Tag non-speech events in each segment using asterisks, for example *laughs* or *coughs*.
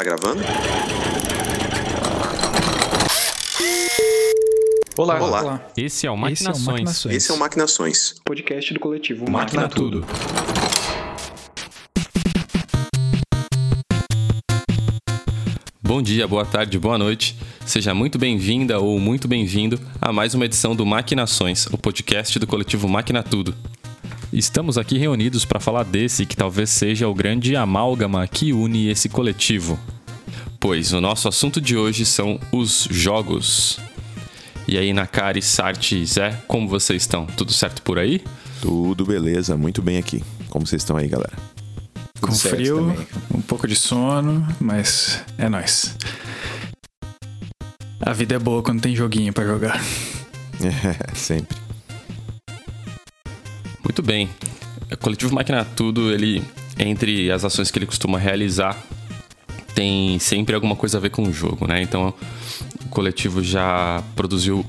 Tá gravando? Olá. Olá. Esse é o Esse é o Maquinações. Maquinações. Esse é o Maquinações. podcast do coletivo Máquina Tudo. Bom dia, boa tarde, boa noite. Seja muito bem-vinda ou muito bem-vindo a mais uma edição do Maquinações, o podcast do coletivo Máquina Tudo. Estamos aqui reunidos para falar desse que talvez seja o grande amálgama que une esse coletivo. Pois o nosso assunto de hoje são os jogos. E aí, Nakari, Sarti, Zé, como vocês estão? Tudo certo por aí? Tudo beleza, muito bem aqui. Como vocês estão aí, galera? Com certo frio, também. um pouco de sono, mas é nóis. A vida é boa quando tem joguinho pra jogar. *laughs* É, sempre. Muito bem. O coletivo Máquina Tudo, ele, entre as ações que ele costuma realizar, tem sempre alguma coisa a ver com o jogo, né? Então, o coletivo já produziu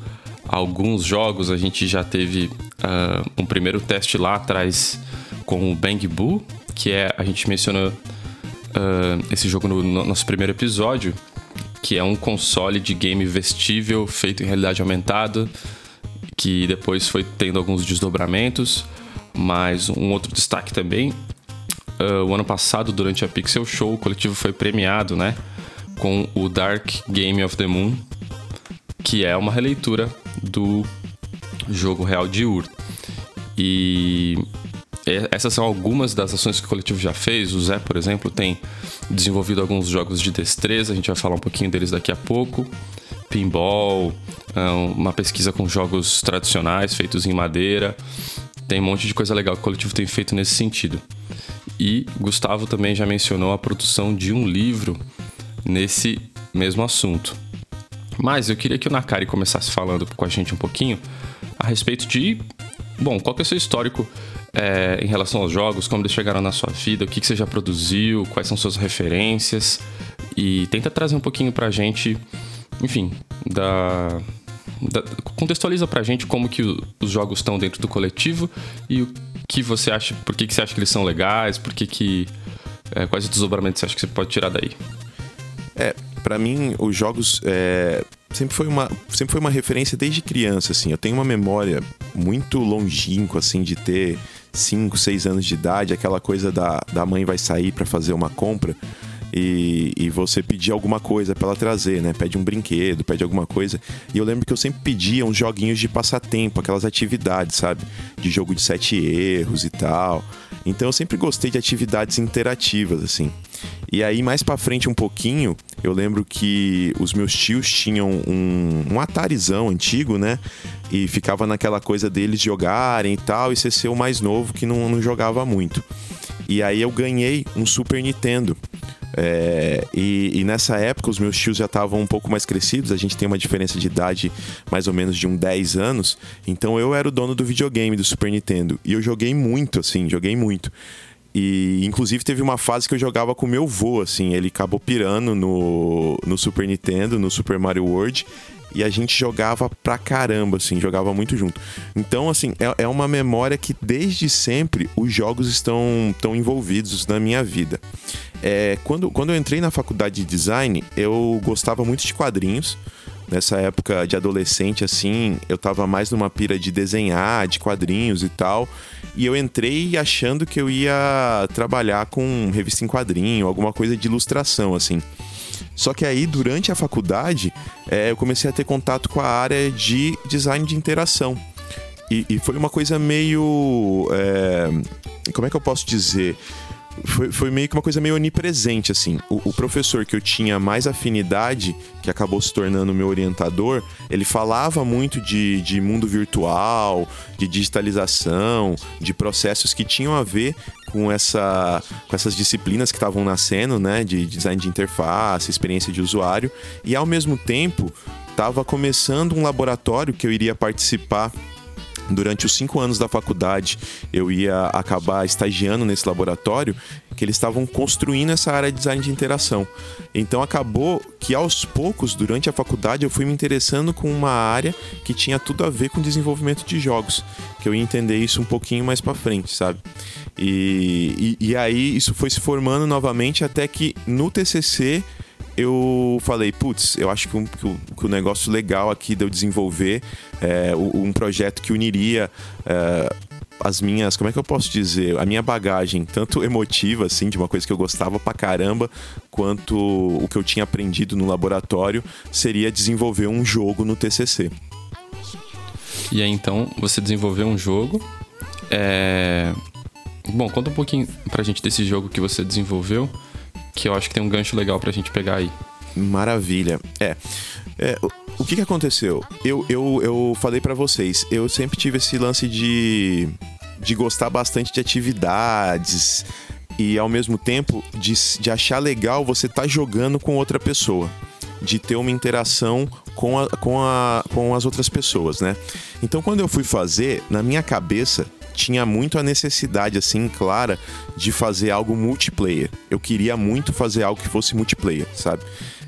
alguns jogos, a gente já teve ah, um primeiro teste lá atrás com o Bang Boo, que é, a gente mencionou ah, esse jogo no, no nosso primeiro episódio, que é um console de game vestível feito em realidade aumentada, que depois foi tendo alguns desdobramentos, mas um outro destaque também. ah, o ano passado, durante a Pixel Show, o coletivo foi premiado, né? Com o Dark Game of the Moon, que é uma releitura do jogo real de Ur. E e- essas são algumas das ações que o coletivo já fez. O Zé, por exemplo, tem desenvolvido alguns jogos de destreza, a gente vai falar um pouquinho deles daqui a pouco. Pinball, ah, uma pesquisa com jogos tradicionais feitos em madeira. Tem um monte de coisa legal que o coletivo tem feito nesse sentido. E Gustavo também já mencionou a produção de um livro nesse mesmo assunto. Mas eu queria que o Nakari começasse falando com a gente um pouquinho a respeito de. Bom, qual que é o seu histórico é, em relação aos jogos, como eles chegaram na sua vida, o que, que você já produziu, quais são suas referências. E tenta trazer um pouquinho pra gente, enfim, da. Contextualiza pra gente como que os jogos estão dentro do coletivo e o que você acha, por que, que você acha que eles são legais, por que que. é, quais desdobramentos você acha que você pode tirar daí? É, pra mim, os jogos é, sempre, foi uma, sempre foi uma referência desde criança, assim. Eu tenho uma memória muito longínqua, assim, de ter 5, 6 anos de idade, aquela coisa da, da mãe vai sair pra fazer uma compra e, e você pedir alguma coisa pra ela trazer, né? Pede um brinquedo, pede alguma coisa. E eu lembro que eu sempre pedia uns joguinhos de passatempo, aquelas atividades, sabe? De jogo de sete erros e tal. Então eu sempre gostei de atividades interativas, assim. E aí, mais pra frente um pouquinho, eu lembro que os meus tios tinham um, um Atarizão antigo, né? E ficava naquela coisa deles jogarem e tal, e você ser o mais novo que não, não jogava muito. E aí eu ganhei um Super Nintendo. É, e, e nessa época os meus tios já estavam um pouco mais crescidos, a gente tem uma diferença de idade mais ou menos de um 10 anos. Então eu era o dono do videogame do Super Nintendo. E eu joguei muito, assim, joguei muito. E inclusive teve uma fase que eu jogava com meu vô, assim, ele acabou pirando no, no Super Nintendo, no Super Mario World. E a gente jogava pra caramba, assim, jogava muito junto. Então, assim, é, é uma memória que desde sempre os jogos estão, estão envolvidos na minha vida. É, quando, quando eu entrei na faculdade de design, eu gostava muito de quadrinhos. Nessa época de adolescente, assim, eu tava mais numa pira de desenhar, de quadrinhos e tal. E eu entrei achando que eu ia trabalhar com revista em quadrinho, alguma coisa de ilustração, assim. Só que aí, durante a faculdade, é, eu comecei a ter contato com a área de design de interação. E, e foi uma coisa meio. é, como é que eu posso dizer? Foi, foi meio que uma coisa meio onipresente, assim. O, o professor que eu tinha mais afinidade, que acabou se tornando meu orientador, ele falava muito de, de mundo virtual, de digitalização, de processos que tinham a ver com, essa, com essas disciplinas que estavam nascendo, né? De design de interface, experiência de usuário. E ao mesmo tempo, estava começando um laboratório que eu iria participar durante os cinco anos da faculdade, eu ia acabar estagiando nesse laboratório, que eles estavam construindo essa área de design de interação. Então acabou que aos poucos, durante a faculdade, eu fui me interessando com uma área que tinha tudo a ver com desenvolvimento de jogos, que eu ia entender isso um pouquinho mais para frente, sabe? E, e, e aí isso foi se formando novamente até que no TCC eu falei, putz, eu acho que, um, que, o, que negócio legal aqui de eu desenvolver é um projeto que uniria é, as minhas, como é que eu posso dizer, a minha bagagem, tanto emotiva, assim, de uma coisa que eu gostava pra caramba, quanto o que eu tinha aprendido no laboratório, seria desenvolver um jogo no TCC. E aí então você desenvolveu um jogo. É... Bom, conta um pouquinho pra gente desse jogo que você desenvolveu, que eu acho que tem um gancho legal pra gente pegar aí. Maravilha. É. é o que, que aconteceu? Eu, eu, eu falei para vocês, eu sempre tive esse lance de, de gostar bastante de atividades e ao mesmo tempo de, de achar legal você estar tá jogando com outra pessoa de ter uma interação com, a, com, a, com as outras pessoas, né? Então, quando eu fui fazer, na minha cabeça tinha muito a necessidade, assim, clara, de fazer algo multiplayer. Eu queria muito fazer algo que fosse multiplayer, sabe?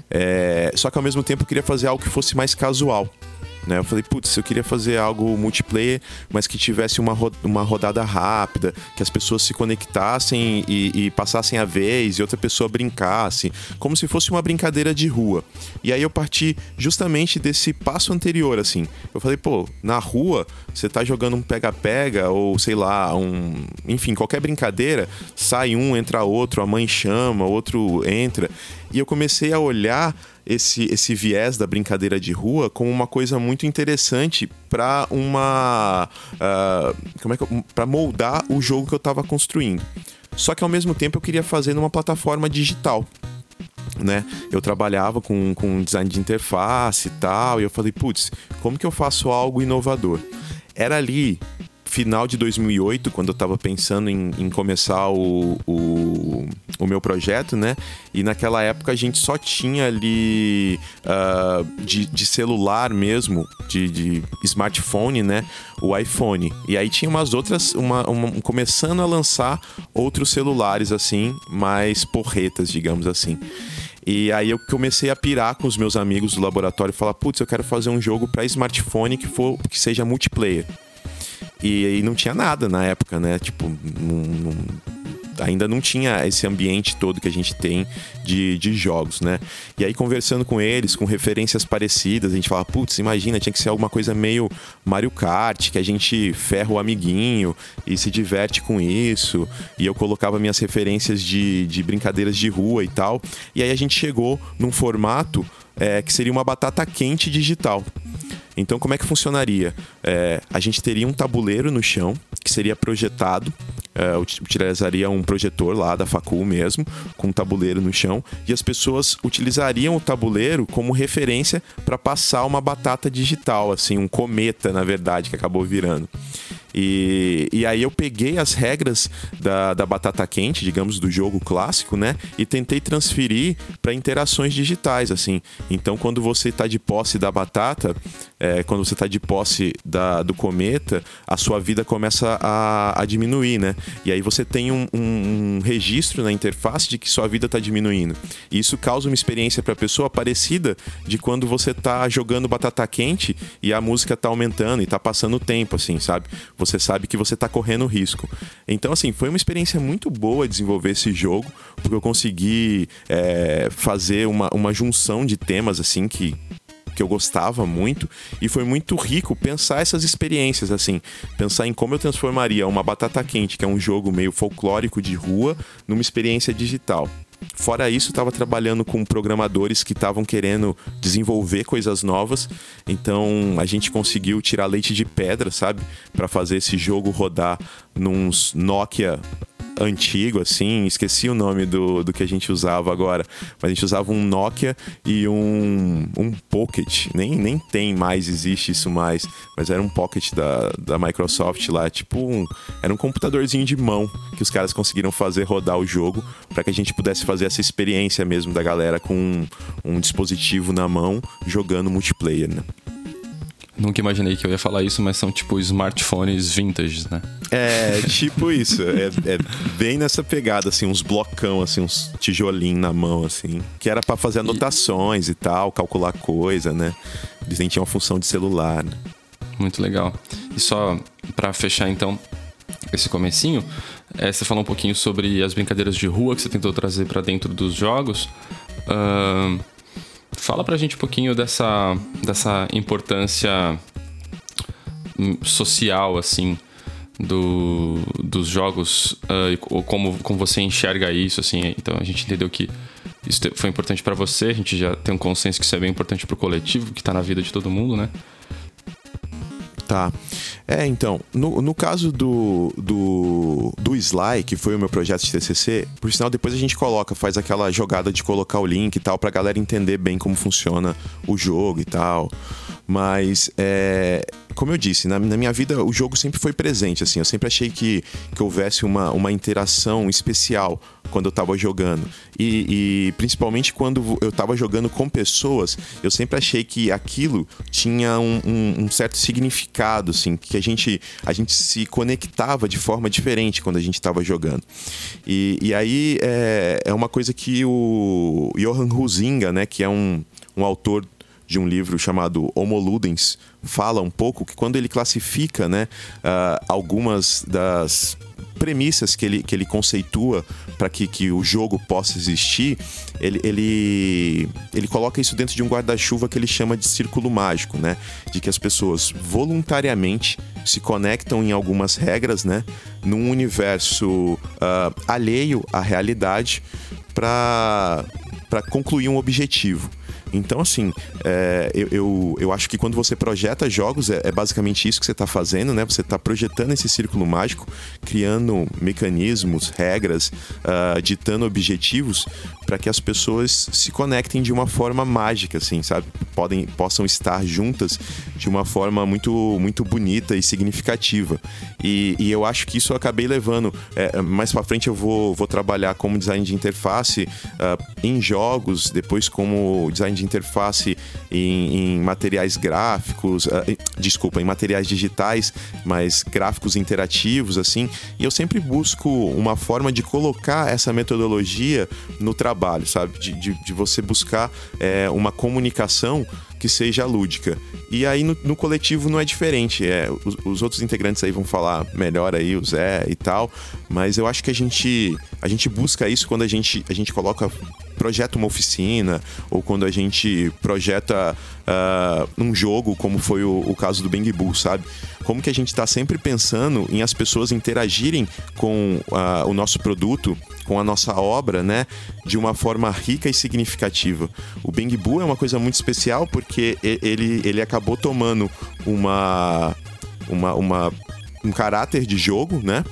É... Só que ao mesmo tempo eu queria fazer algo que fosse mais casual. Né? Eu falei, putz, eu queria fazer algo multiplayer, mas que tivesse uma, ro uma rodada rápida, que as pessoas se conectassem e, e, passassem a vez e outra pessoa brincasse, como se fosse uma brincadeira de rua. E aí eu parti justamente desse passo anterior, assim. Eu falei, pô, na rua, você tá jogando um pega-pega ou sei lá, um. Enfim, qualquer brincadeira, sai um, entra outro, a mãe chama, outro entra. E eu comecei a olhar esse, esse viés da brincadeira de rua como uma coisa muito interessante para uma. Uh, como é que para moldar o jogo que eu estava construindo. Só que ao mesmo tempo eu queria fazer numa plataforma digital. Né? Eu trabalhava com, com design de interface e tal, e eu falei, putz, como que eu faço algo inovador? Era ali final de 2008, quando eu estava pensando em, em começar o, o, o, meu projeto, né? E naquela época a gente só tinha ali uh, de, de, celular mesmo, de, de, smartphone, né? O iPhone. E aí tinha umas outras, uma, uma, começando a lançar outros celulares assim, mais porretas, digamos assim. E aí eu comecei a pirar com os meus amigos do laboratório e falar, putz, eu quero fazer um jogo para smartphone que for que seja multiplayer. E, e não tinha nada na época, né? Tipo, não, não, ainda não tinha esse ambiente todo que a gente tem de, de jogos, né? E aí, conversando com eles, com referências parecidas, a gente fala, putz, imagina, tinha que ser alguma coisa meio Mario Kart, que a gente ferra o amiguinho e se diverte com isso. E eu colocava minhas referências de, de brincadeiras de rua e tal. E aí a gente chegou num formato é, que seria uma batata quente digital. Então, como é que funcionaria? É, a gente teria um tabuleiro no chão que seria projetado, é, utilizaria um projetor lá da facul mesmo, com um tabuleiro no chão, e as pessoas utilizariam o tabuleiro como referência para passar uma batata digital, assim, um cometa, na verdade, que acabou virando. E, e aí eu peguei as regras da, da batata quente, digamos, do jogo clássico, né? E tentei transferir para interações digitais, assim. Então, quando você está de posse da batata, é, quando você está de posse da, do cometa, a sua vida começa a, a diminuir, né? E aí você tem um, um, um registro na interface de que sua vida está diminuindo. E isso causa uma experiência para a pessoa parecida de quando você está jogando batata quente e a música está aumentando e está passando o tempo, assim, sabe? Você sabe que você está correndo risco. Então, assim, foi uma experiência muito boa desenvolver esse jogo, porque eu consegui é, fazer uma, uma junção de temas, assim, que que eu gostava muito e foi muito rico pensar essas experiências assim, pensar em como eu transformaria uma batata quente, que é um jogo meio folclórico de rua, numa experiência digital. Fora isso, estava trabalhando com programadores que estavam querendo desenvolver coisas novas. Então a gente conseguiu tirar leite de pedra, sabe? Para fazer esse jogo rodar nos Nokia antigo, assim, esqueci o nome do, do que a gente usava agora, mas a gente usava um Nokia e um, um Pocket, nem, nem tem mais, existe isso mais, mas era um Pocket da, da Microsoft lá, tipo um, era um computadorzinho de mão que os caras conseguiram fazer rodar o jogo para que a gente pudesse fazer essa experiência mesmo da galera com um, um dispositivo na mão jogando multiplayer, né? Nunca imaginei que eu ia falar isso, mas são tipo smartphones vintage, né? É, tipo isso. É, é bem nessa pegada, assim, uns blocão, assim, uns tijolinhos na mão, assim. Que era para fazer anotações e... e... tal, calcular coisa, né? Eles nem tinham uma função de celular, né? Muito legal. E só para fechar, então, esse comecinho, é, você falou um pouquinho sobre as brincadeiras de rua que você tentou trazer para dentro dos jogos, Uh, fala pra gente um pouquinho dessa, dessa importância hum, social, assim, do, dos jogos, uh, ou como, como você enxerga isso, assim. Então a gente entendeu que isso foi importante para você, a gente já tem um consenso que isso é bem importante pro coletivo, que tá na vida de todo mundo, né? Tá. É, então, no, no caso do, do, do Sly, que foi o meu projeto de TCC, por sinal, depois a gente coloca, faz aquela jogada de colocar o link e tal, pra galera entender bem como funciona o jogo e tal. Mas, é, como eu disse, na, na, minha vida o jogo sempre foi presente, assim. Eu sempre achei que, que houvesse uma, uma interação especial quando eu tava jogando. E, e principalmente quando eu tava jogando com pessoas, eu sempre achei que aquilo tinha um, um, um, certo significado, assim, que a gente, a gente se conectava de forma diferente quando a gente tava jogando. E, e aí é, é uma coisa que o Johan Huizinga, né, que é um, um autor de um livro chamado Homo Ludens, fala um pouco que quando ele classifica né, uh, algumas das premissas que ele, que ele conceitua para que, que o jogo possa existir, ele, ele, ele coloca isso dentro de um guarda-chuva que ele chama de círculo mágico, né? De que as pessoas voluntariamente se conectam em algumas regras, né? Num universo uh, alheio à realidade para concluir um objetivo. Então, assim, é, eu, eu, eu, acho que quando você projeta jogos, é, é basicamente isso que você está fazendo, né? Você está projetando esse círculo mágico, criando mecanismos, regras, uh, ditando objetivos para que as pessoas se conectem de uma forma mágica, assim, sabe? Podem, possam estar juntas de uma forma muito, muito bonita e significativa. E, e eu acho que isso eu acabei levando. É, mais para frente eu vou, vou trabalhar como design de interface uh, em jogos, depois como design de de interface em, em materiais gráficos, uh, desculpa, em materiais digitais, mas gráficos interativos, assim. E eu sempre busco uma forma de colocar essa metodologia no trabalho, sabe? De, de, de você buscar é, uma comunicação que seja lúdica. E aí no, no coletivo não é diferente. É, os, os, outros integrantes aí vão falar melhor aí, o Zé e tal. Mas eu acho que a gente, a gente busca isso quando a gente, a gente coloca projeta uma oficina ou quando a gente projeta uh, um jogo, como foi o, o caso do Bang Bull, sabe? Como que a gente está sempre pensando em as pessoas interagirem com uh, o nosso produto, com a nossa obra, né? De uma forma rica e significativa. O Bang Bull é uma coisa muito especial porque ele, ele acabou tomando uma, uma, uma um caráter de jogo, né?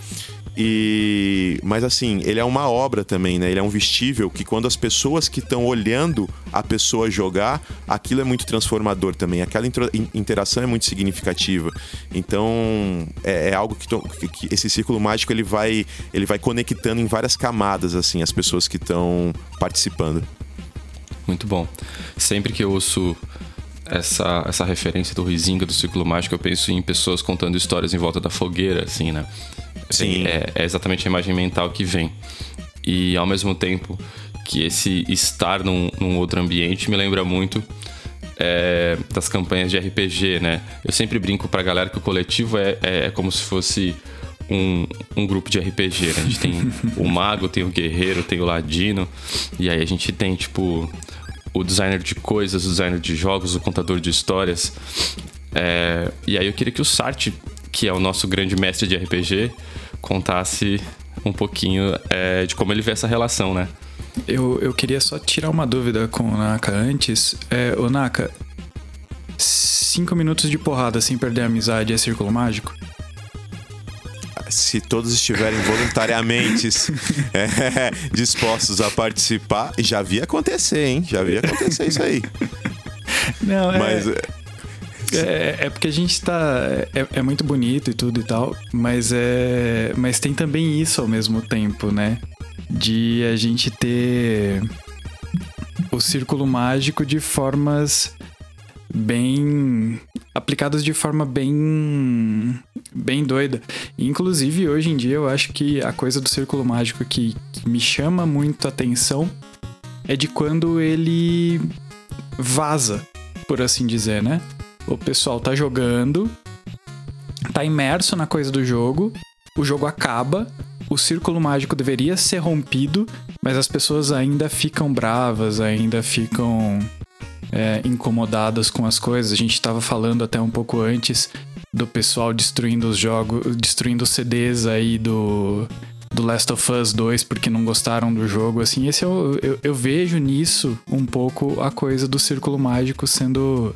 E mas assim, ele é uma obra também, né? Ele é um vestível que quando as pessoas que estão olhando a pessoa jogar, aquilo é muito transformador também. Aquela interação é muito significativa. Então, é, é algo que, que, esse círculo mágico ele vai ele vai conectando em várias camadas assim as pessoas que estão participando. Muito bom. Sempre que eu ouço essa, essa referência do Rizinga do Círculo Mágico, eu penso em pessoas contando histórias em volta da fogueira, assim, né? Sim. É, é exatamente a imagem mental que vem. E ao mesmo tempo que esse estar num, num outro ambiente me lembra muito é, das campanhas de RPG, né? Eu sempre brinco pra galera que o coletivo é, é, é como se fosse um, um grupo de RPG, né? A gente tem o mago, tem o guerreiro, tem o ladino, e aí a gente tem, tipo, o designer de coisas, o designer de jogos, o contador de histórias. É, e aí eu queria que o Sartre, que é o nosso grande mestre de RPG, contasse um pouquinho é, de como ele vê essa relação, né? Eu, eu queria só tirar uma dúvida com o Naka antes. É, o Naka, cinco minutos de porrada sem perder a amizade é círculo mágico? Se todos estiverem voluntariamente *laughs* é, dispostos a participar, já vi acontecer, hein? Já vi acontecer isso aí. Não, é... Mas... É, é porque a gente tá. É, é, muito bonito e tudo e tal, mas é. Mas tem também isso ao mesmo tempo, né? De a gente ter o círculo mágico de formas bem aplicadas de forma bem bem doida. Inclusive hoje em dia eu acho que a coisa do círculo mágico que, que me chama muito a atenção é de quando ele vaza, por assim dizer, né? O pessoal tá jogando, tá imerso na coisa do jogo, o jogo acaba o círculo mágico deveria ser rompido, mas as pessoas ainda ficam bravas, ainda ficam é, incomodadas com as coisas. A gente estava falando até um pouco antes do pessoal destruindo os jogos, destruindo CDs aí do do Last of Us 2 porque não gostaram do jogo, assim, esse eu, eu, eu vejo nisso um pouco a coisa do círculo mágico sendo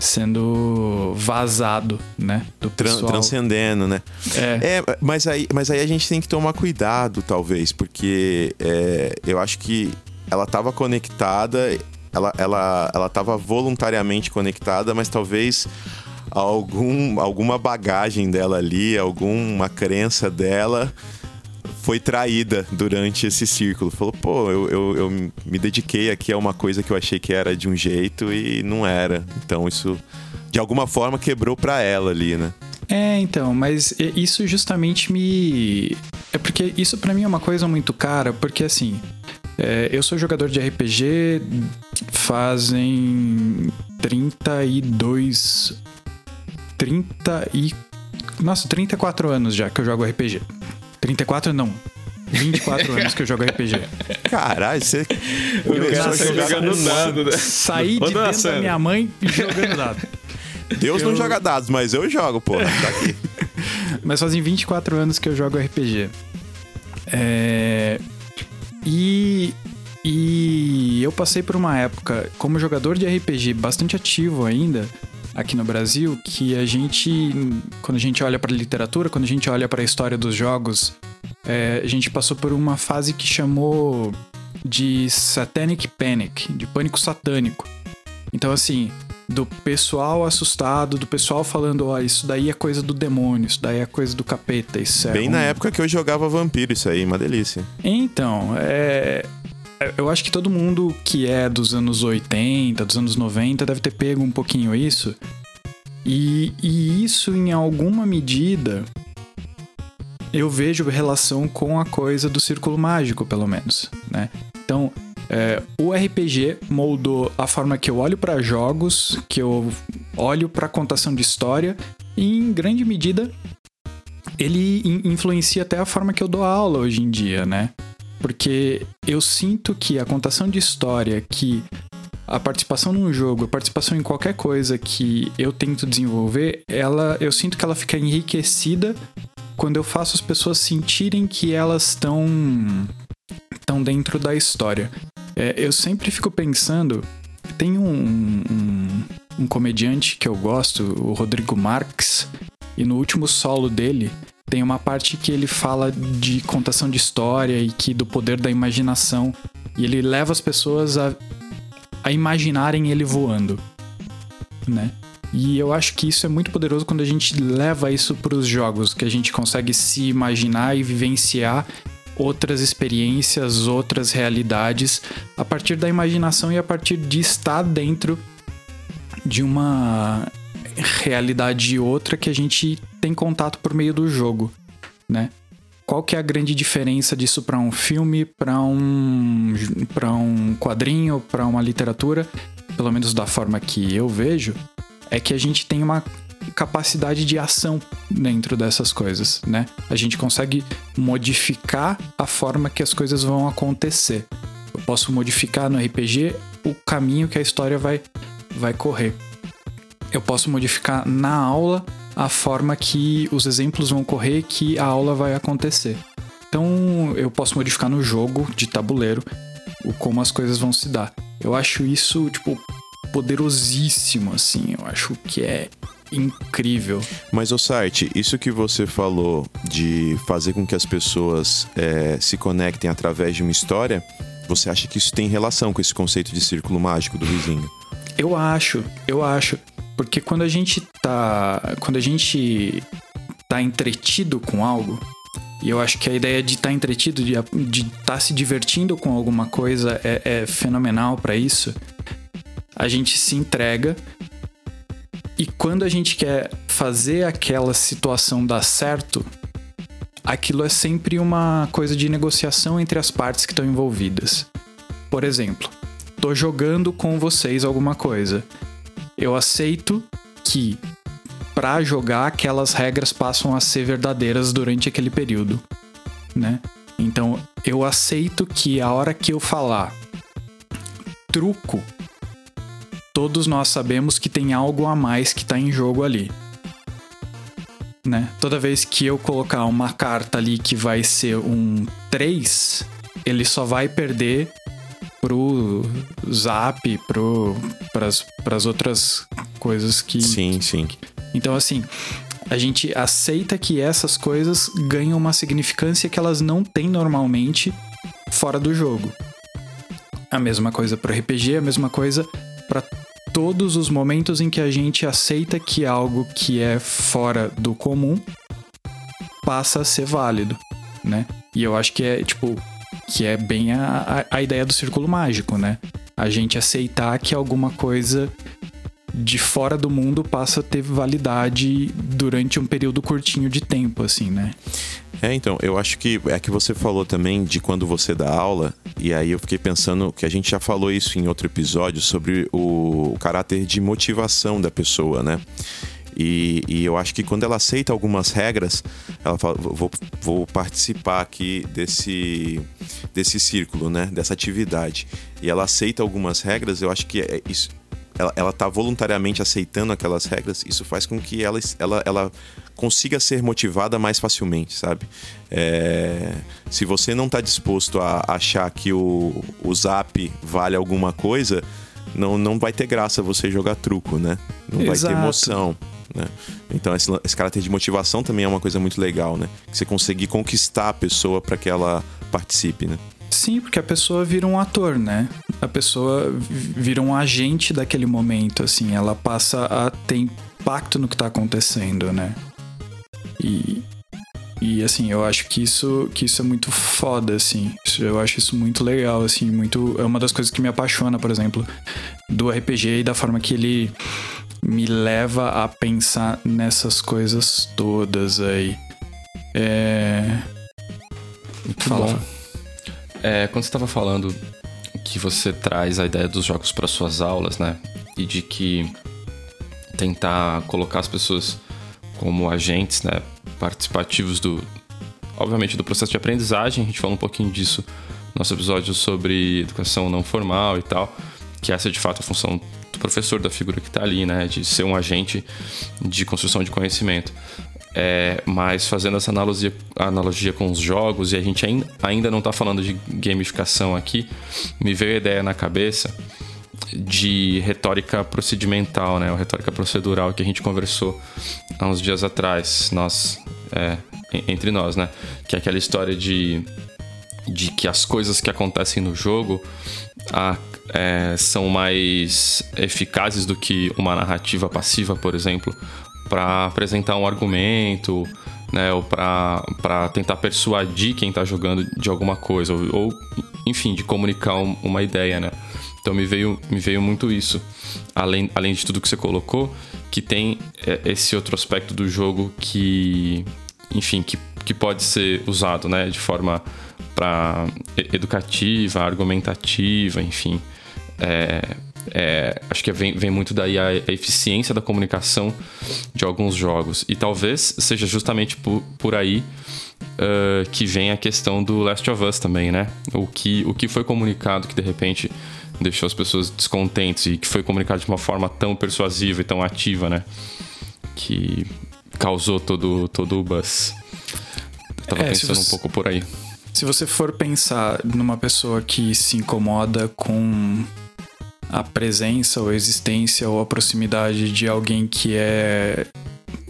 sendo vazado, né? Do pessoal. transcendendo, né? É. é. mas, aí, mas aí a gente tem que tomar cuidado, talvez, porque é, eu acho que ela estava conectada, ela, ela, ela tava voluntariamente conectada, mas talvez algum, alguma bagagem dela ali, alguma crença dela foi traída durante esse círculo. Falou, pô, eu, eu, eu, me dediquei aqui a uma coisa que eu achei que era de um jeito e não era. Então isso, de alguma forma, quebrou pra ela ali, né? É, então, mas isso justamente me. É porque isso para mim é uma coisa muito cara, porque assim. É, eu sou jogador de RPG fazem 32. 30 e. Nossa, 34 anos já que eu jogo RPG. 34 não. 24 *laughs* anos que eu jogo RPG. Caralho, você começou jogando dado, né? Saí de dentro da minha mãe jogando dado. Deus eu... não joga dados, mas eu jogo, pô. Tá aqui. *laughs* mas fazem 24 anos que eu jogo RPG. É... E... E eu passei por uma época como jogador de RPG bastante ativo ainda aqui no Brasil que a gente, quando a gente olha para a literatura, quando a gente olha para a história dos jogos, é, a gente passou por uma fase que chamou de Satanic Panic, de pânico satânico. Então, assim, do pessoal assustado, do pessoal falando, ó, oh, isso daí é coisa do demônio, isso daí é coisa do capeta, isso é Bem um... na época que eu jogava vampiro, isso aí, uma delícia. Então, é... Eu acho que todo mundo que é dos anos 80, dos anos 90, deve ter pego um pouquinho isso. E, e isso, em alguma medida, eu vejo relação com a coisa do círculo mágico, pelo menos, né? Então, é, o RPG moldou a forma que eu olho para jogos, que eu olho para contação de história, e em grande medida ele influencia até a forma que eu dou aula hoje em dia, né? Porque eu sinto que a contação de história, que a participação num jogo, a participação em qualquer coisa que eu tento desenvolver, ela, eu sinto que ela fica enriquecida quando eu faço as pessoas sentirem que elas estão estão dentro da história. É, eu sempre fico pensando, tem um, um, um comediante que eu gosto, o Rodrigo Marques, e no último solo dele tem uma parte que ele fala de contação de história e que do poder da imaginação. E ele leva as pessoas a, a imaginarem ele voando, né? E eu acho que isso é muito poderoso quando a gente leva isso para os jogos, que a gente consegue se imaginar e vivenciar outras experiências, outras realidades a partir da imaginação e a partir de estar dentro de uma realidade outra que a gente tem contato por meio do jogo, né? Qual que é a grande diferença disso para um filme, para um para um quadrinho, para uma literatura, pelo menos da forma que eu vejo, é que a gente tem uma capacidade de ação dentro dessas coisas, né? A gente consegue modificar a forma que as coisas vão acontecer. Eu posso modificar no RPG o caminho que a história vai vai correr eu posso modificar na aula a forma que os exemplos vão correr, que a aula vai acontecer. Então eu posso modificar no jogo de tabuleiro o como as coisas vão se dar. Eu acho isso, tipo, poderosíssimo, assim. Eu acho que é incrível. Mas, o Sarte, isso que você falou de fazer com que as pessoas é, se conectem através de uma história, você acha que isso tem relação com esse conceito de círculo mágico do vizinho? Eu acho, eu acho. Porque quando a gente tá. Quando a gente tá entretido com algo, e eu acho que a ideia de estar tá entretido, de estar tá se divertindo com alguma coisa é, é fenomenal para isso. A gente se entrega. E quando a gente quer fazer aquela situação dar certo, aquilo é sempre uma coisa de negociação entre as partes que estão envolvidas. Por exemplo, tô jogando com vocês alguma coisa eu aceito que para jogar aquelas regras passam a ser verdadeiras durante aquele período. né? Então eu aceito que a hora que eu falar truco, todos nós sabemos que tem algo a mais que tá em jogo ali. Né? Toda vez que eu colocar uma carta ali que vai ser um 3, ele só vai perder pro Zap, pro para as outras coisas que Sim, sim. Então assim, a gente aceita que essas coisas ganham uma significância que elas não têm normalmente fora do jogo. A mesma coisa para RPG, a mesma coisa para todos os momentos em que a gente aceita que algo que é fora do comum passa a ser válido, né? E eu acho que é, tipo, que é bem a, a, ideia do círculo mágico, né? A gente aceitar que alguma coisa de fora do mundo passa a ter validade durante um período curtinho de tempo, assim, né? É, então, eu acho que é que você falou também de quando você dá aula, e aí eu fiquei pensando que a gente já falou isso em outro episódio sobre o, o caráter de motivação da pessoa, né? E, e, eu acho que quando ela aceita algumas regras, ela fala, vou, vou participar aqui desse, desse círculo, né? Dessa atividade. E ela aceita algumas regras, eu acho que é isso, ela, ela tá voluntariamente aceitando aquelas regras, isso faz com que ela, ela, ela consiga ser motivada mais facilmente, sabe? É, se você não está disposto a achar que o, o zap vale alguma coisa, não, não vai ter graça você jogar truco, né? Não Exato. vai ter emoção. Né? Então, esse, esse caráter de motivação também é uma coisa muito legal, né? Você conseguir conquistar a pessoa para que ela participe, né? Sim, porque a pessoa vira um ator, né? A pessoa vira um agente daquele momento, assim. Ela passa a ter impacto no que tá acontecendo, né? E, e assim, eu acho que isso, que isso é muito foda, assim. Eu acho isso muito legal, assim, muito. É uma das coisas que me apaixona, por exemplo, do RPG e da forma que ele me leva a pensar nessas coisas todas aí. É. Muito Fala. É, quando você estava falando que você traz a ideia dos jogos para suas aulas, né? E de que tentar colocar as pessoas como agentes, né, participativos do obviamente do processo de aprendizagem, a gente falou um pouquinho disso no nosso episódio sobre educação não formal e tal, que essa é de fato a função professor, da figura que está ali, né, de ser um agente de construção de conhecimento. É, mas fazendo essa analogia, analogia com os jogos, e a gente ainda não está falando de gamificação aqui, me veio a ideia na cabeça de retórica procedimental, né? Ou retórica procedural que a gente conversou há uns dias atrás, nós, é, entre nós, né? Que é aquela história de, de que as coisas que acontecem no jogo a, é, são mais eficazes do que uma narrativa passiva, por exemplo, para apresentar um argumento, né, ou para tentar persuadir quem está jogando de alguma coisa, ou, ou enfim, de comunicar um, uma ideia, né? Então me veio, me veio muito isso, além, além de tudo que você colocou, que tem é, esse outro aspecto do jogo que, enfim, que, que pode ser usado, né, de forma para educativa, argumentativa, enfim, é, é, acho que vem, vem muito daí a, a, eficiência da comunicação de alguns jogos. E talvez seja justamente por, por aí uh, que vem a questão do Last of Us também, né? O que, o que foi comunicado que de repente deixou as pessoas descontentes e que foi comunicado de uma forma tão persuasiva e tão ativa, né? Que causou todo, todo o buzz. Eu tava é, pensando você, um pouco por aí. Se você for pensar numa pessoa que se incomoda com a presença ou a existência ou a proximidade de alguém que é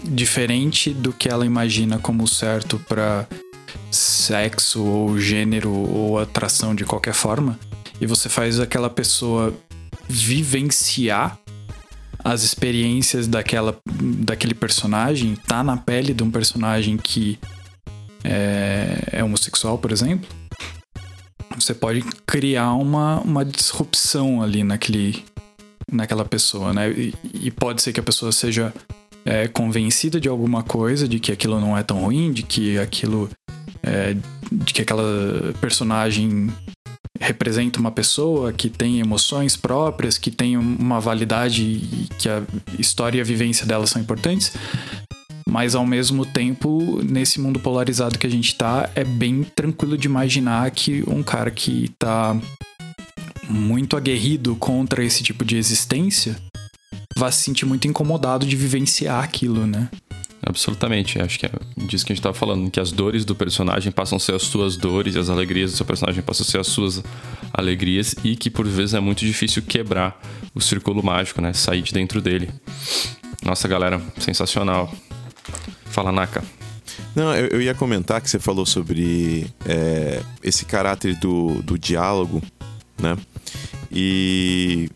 diferente do que ela imagina como certo para sexo ou gênero ou atração de qualquer forma, e você faz aquela pessoa vivenciar as experiências daquela, daquele personagem, tá na pele de um personagem que é, é homossexual, por exemplo, você pode criar uma, uma disrupção ali naquele, naquela pessoa, né? E, e pode ser que a pessoa seja é, convencida de alguma coisa, de que aquilo não é tão ruim, de que aquilo. É, de que aquela personagem representa uma pessoa que tem emoções próprias, que tem uma validade e que a história e a vivência dela são importantes. Mas ao mesmo tempo, nesse mundo polarizado que a gente tá, é bem tranquilo de imaginar que um cara que tá muito aguerrido contra esse tipo de existência vai se sentir muito incomodado de vivenciar aquilo, né? Absolutamente, acho que é disso que a gente estava falando, que as dores do personagem passam a ser as suas dores e as alegrias do seu personagem passam a ser as suas alegrias e que por vezes é muito difícil quebrar o círculo mágico, né? Sair de dentro dele. Nossa, galera, sensacional. Fala, Naka. Não, eu, eu ia comentar que você falou sobre é, esse caráter do, do diálogo, né? E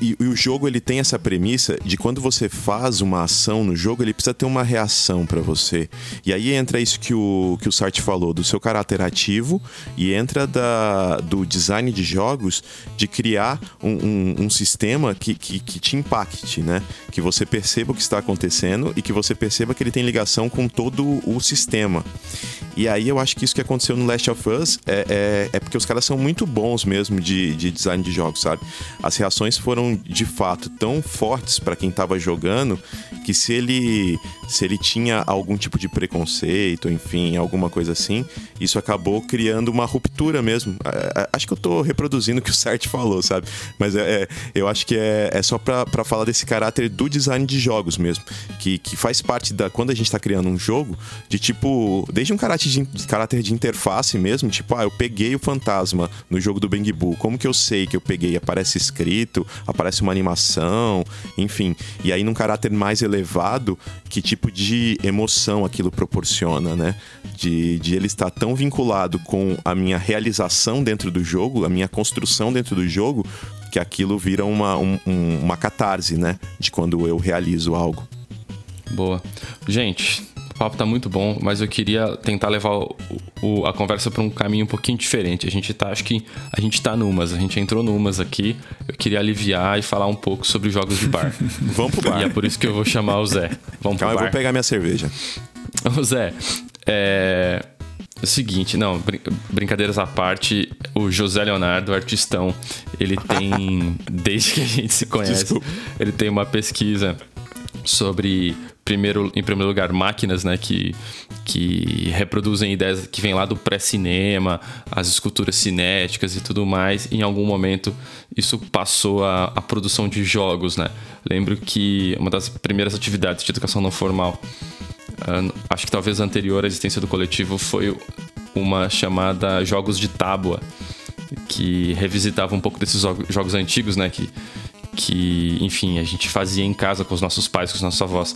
e, e, o jogo ele tem essa premissa de quando você faz uma ação no jogo, ele precisa ter uma reação para você. E aí entra isso que o, que o Sartre falou, do seu caráter ativo, e entra da, do design de jogos de criar um, um, um sistema que, que, que, te impacte, né? Que você perceba o que está acontecendo e que você perceba que ele tem ligação com todo o sistema. E aí eu acho que isso que aconteceu no Last of Us é, é, é porque os caras são muito bons mesmo de, de design de jogos, sabe? As reações foram de fato tão fortes para quem estava jogando que se ele se ele tinha algum tipo de preconceito, enfim, alguma coisa assim, isso acabou criando uma ruptura mesmo. Acho que eu estou reproduzindo o que o Sart *laughs* falou, sabe? Mas é, é, eu acho que é, é só para falar desse caráter do design de jogos mesmo, que, que faz parte da quando a gente está criando um jogo, de tipo, desde um caráter de, caráter de interface mesmo, tipo, ah, eu peguei o fantasma no jogo do Bang Boo, como que eu sei que eu peguei? Aparece escrito, aparece uma animação, enfim. E aí num caráter mais elevado, que tipo de emoção aquilo proporciona, né? De, de ele estar tão vinculado com a minha realização dentro do jogo, a minha construção dentro do jogo, que aquilo vira uma, um, uma catarse, né? De quando eu realizo algo. Boa. Gente, o papo tá muito bom, mas eu queria tentar levar o, o, a conversa para um caminho um pouquinho diferente. A gente tá, acho que a gente tá numas, a gente entrou numas aqui. Eu queria aliviar e falar um pouco sobre jogos de bar. *laughs* Vamos pro bar. E é por isso que eu vou chamar o Zé. Vamos Calma, pro bar. eu vou pegar minha cerveja. O Zé, é. O seguinte, não, brin brincadeiras à parte, o José Leonardo, artistão, ele tem, *laughs* desde que a gente se conhece, Desculpa. ele tem uma pesquisa sobre primeiro, em primeiro lugar, máquinas, né, que, que reproduzem ideias que vêm lá do pré-cinema, as esculturas cinéticas e tudo mais. Em algum momento isso passou a, a produção de jogos, né? Lembro que uma das primeiras atividades de educação não formal, uh, acho que talvez anterior à existência do coletivo, foi uma chamada Jogos de Tábua, que revisitava um pouco desses jogos antigos, né? Que, que, enfim, a gente fazia em casa com os nossos pais, com os nossos avós.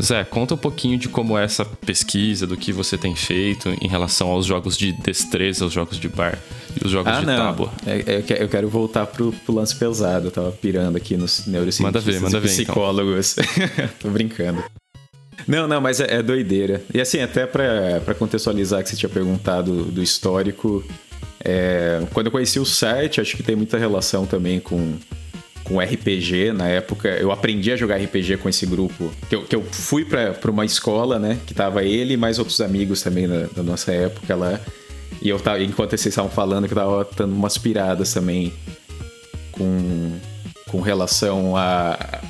Zé, conta um pouquinho de como é essa pesquisa, do que você tem feito em relação aos jogos de destreza, os jogos de bar e os jogos ah, de não. tábua. É, é, eu quero voltar pro, pro, lance pesado, eu tava pirando aqui nos neurocientistas manda ver, manda ver, então. psicólogos. Então. *laughs* Tô brincando. Não, não, mas é, é, doideira. E assim, até para contextualizar que você tinha perguntado do histórico, é, quando eu conheci o site, acho que tem muita relação também com com RPG na época. Eu aprendi a jogar RPG com esse grupo. Que eu, que eu fui para uma escola, né? Que tava ele e mais outros amigos também da, nossa época lá. E eu tava, enquanto vocês estavam falando, que eu tava dando umas piradas também com, com relação a,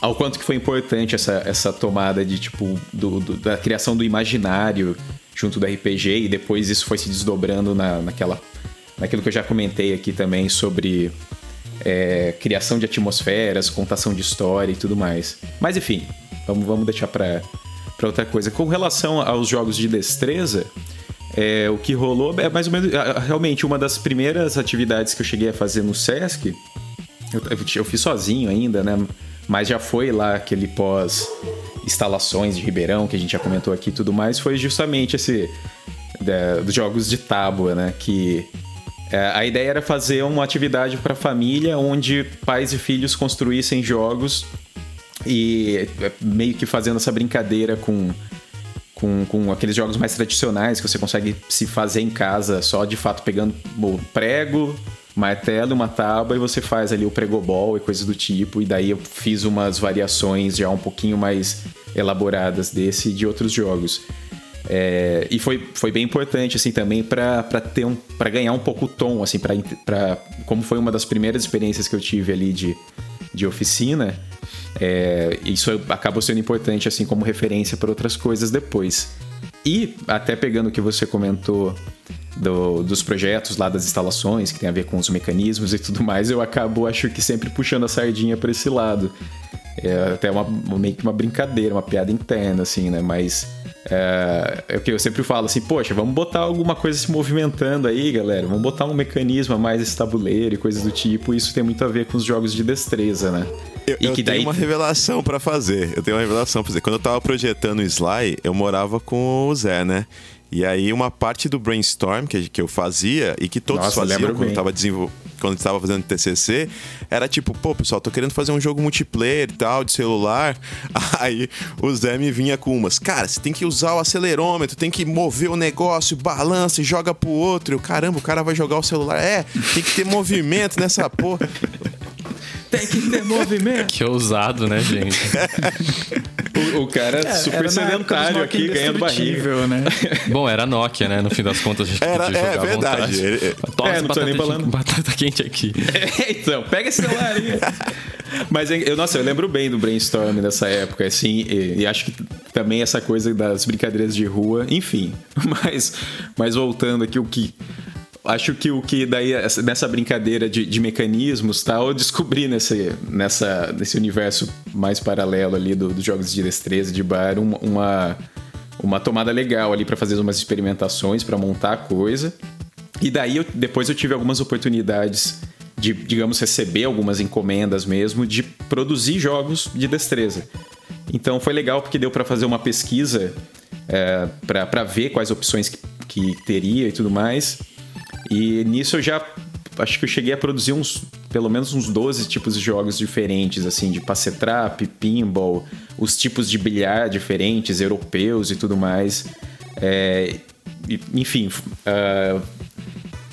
ao quanto que foi importante essa, essa tomada de tipo do, do, da criação do imaginário junto do RPG e depois isso foi se desdobrando na, naquela naquilo que eu já comentei aqui também sobre é, criação de atmosferas, contação de história e tudo mais. Mas enfim, vamos, vamos deixar para outra coisa. Com relação aos jogos de destreza, é, o que rolou é mais ou menos. Realmente, uma das primeiras atividades que eu cheguei a fazer no Sesc, eu, eu fiz sozinho ainda, né? Mas já foi lá aquele pós instalações de Ribeirão, que a gente já comentou aqui e tudo mais, foi justamente esse. Dos jogos de tábua, né? Que é, a ideia era fazer uma atividade para família onde pais e filhos construíssem jogos e é, meio que fazendo essa brincadeira com, com, com aqueles jogos mais tradicionais que você consegue se fazer em casa só de fato pegando prego, martelo, uma tábua e você faz ali o pregobol e coisas do tipo. E daí eu fiz umas variações já um pouquinho mais elaboradas desse e de outros jogos. É, e foi, foi bem importante assim também para ter um para ganhar um pouco o tom assim para como foi uma das primeiras experiências que eu tive ali de de oficina, é, isso acabou sendo importante assim como referência para outras coisas depois. E até pegando o que você comentou do, dos projetos lá das instalações, que tem a ver com os mecanismos e tudo mais, eu acabo, acho que sempre puxando a sardinha para esse lado. É até uma, meio que uma brincadeira, uma piada interna, assim, né? Mas é, é o que eu sempre falo assim, poxa, vamos botar alguma coisa se movimentando aí, galera. Vamos botar um mecanismo a mais esse tabuleiro e coisas do tipo. Isso tem muito a ver com os jogos de destreza, né? Eu, e eu daí... tenho uma revelação para fazer. Eu tenho uma revelação pra fazer. Quando eu tava projetando o Sly, eu morava com o Zé, né? E aí uma parte do brainstorm que, que eu fazia e que todos Nossa, faziam quando eu tava desenvolvendo quando estava fazendo TCC, era tipo, pô, pessoal, tô querendo fazer um jogo multiplayer e tal, de celular. *laughs* Aí o Zé me vinha com umas, cara, você tem que usar o acelerômetro, tem que mover o negócio, balança e joga pro outro. Eu, caramba, o cara vai jogar o celular. É, tem que ter movimento nessa porra. Tem que ter movimento. Que ousado, né, gente? o, o, cara é, super sedentário aqui, ganhando barriga. Né? Bom, era Nokia, né? No fim das contas, a gente era, podia jogar é, verdade. Ele, é, não tô nem falando. Batata quente aqui. É, então, pega esse celular aí. Mas eu, nossa, eu lembro bem do brainstorm nessa época, assim, e, e, acho que também essa coisa das brincadeiras de rua, enfim. *laughs* Mas, mas voltando aqui, o que acho que o que daí, nessa brincadeira de, de mecanismos tal, eu descobri nesse, nessa, nesse universo mais paralelo ali do, dos jogos de destreza, de bar, uma, uma, tomada legal ali para fazer umas experimentações, para montar coisa. E daí, eu, depois eu tive algumas oportunidades de, digamos, receber algumas encomendas mesmo de produzir jogos de destreza. Então foi legal porque deu para fazer uma pesquisa é, para ver quais opções que, que teria e tudo mais. E nisso eu já acho que eu cheguei a produzir uns pelo menos uns 12 tipos de jogos diferentes, assim, de passetrap, pinball, os tipos de bilhar diferentes, europeus e tudo mais. É, enfim, uh,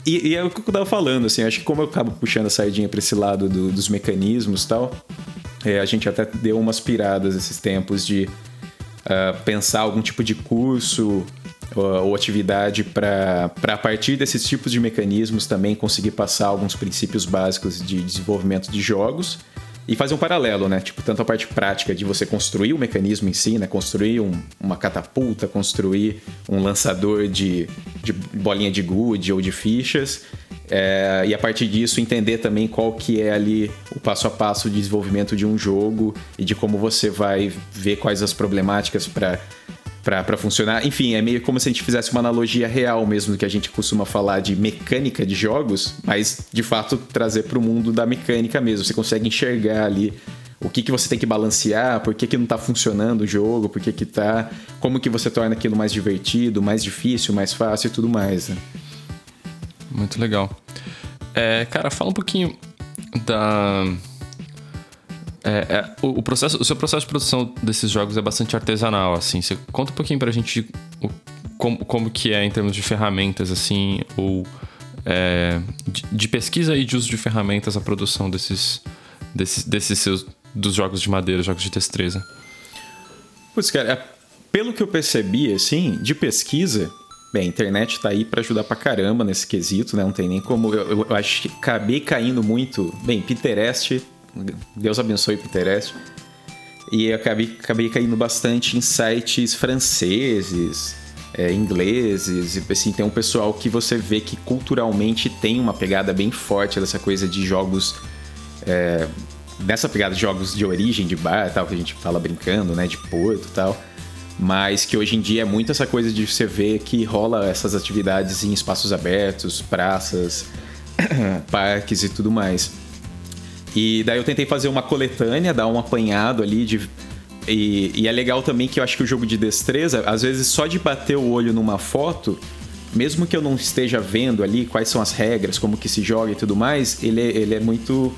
e, e, é o que eu tava falando, assim, acho que como eu acabo puxando a sardinha para esse lado do, dos mecanismos e tal, é, a gente até deu umas piradas esses tempos de uh, pensar algum tipo de curso ou atividade para a partir desses tipos de mecanismos também conseguir passar alguns princípios básicos de desenvolvimento de jogos e fazer um paralelo, né? Tipo, tanto a parte prática de você construir o mecanismo em si, né? Construir um, uma catapulta, construir um lançador de, de bolinha de gude ou de fichas. É, e a partir disso entender também qual que é ali o passo a passo de desenvolvimento de um jogo e de como você vai ver quais as problemáticas para para funcionar. Enfim, é meio como se a gente fizesse uma analogia real mesmo que a gente costuma falar de mecânica de jogos, mas de fato trazer para o mundo da mecânica mesmo. Você consegue enxergar ali o que, que você tem que balancear, por que, que não está funcionando o jogo, por que, que tá. Como que você torna aquilo mais divertido, mais difícil, mais fácil e tudo mais. Né? Muito legal. É, cara, fala um pouquinho da é, é, o, o, processo, o seu processo de produção desses jogos é bastante artesanal, assim. Você conta um pouquinho pra gente o, como, como que é em termos de ferramentas, assim, ou é, de, de, pesquisa e de uso de ferramentas a produção desses, desses, desses seus dos jogos de madeira, jogos de destreza. Putz, cara, é, pelo que eu percebi, assim, de pesquisa, bem, a internet tá aí para ajudar pra caramba nesse quesito, né? Não tem nem como. Eu, eu, eu acho que acabei caindo muito. Bem, Pinterest Deus abençoe Pinterest. E acabei, acabei caindo bastante em sites franceses, é, ingleses, e assim, tem um pessoal que você vê que culturalmente tem uma pegada bem forte dessa coisa de jogos. É, dessa pegada de jogos de origem, de bar tal, que a gente fala brincando, né? De porto e tal. Mas que hoje em dia é muito essa coisa de você ver que rola essas atividades em espaços abertos, praças, *coughs* parques e tudo mais. E daí eu tentei fazer uma coletânea, dar um apanhado ali de. E, e, é legal também que eu acho que o jogo de destreza, às vezes só de bater o olho numa foto, mesmo que eu não esteja vendo ali quais são as regras, como que se joga e tudo mais, ele, ele é muito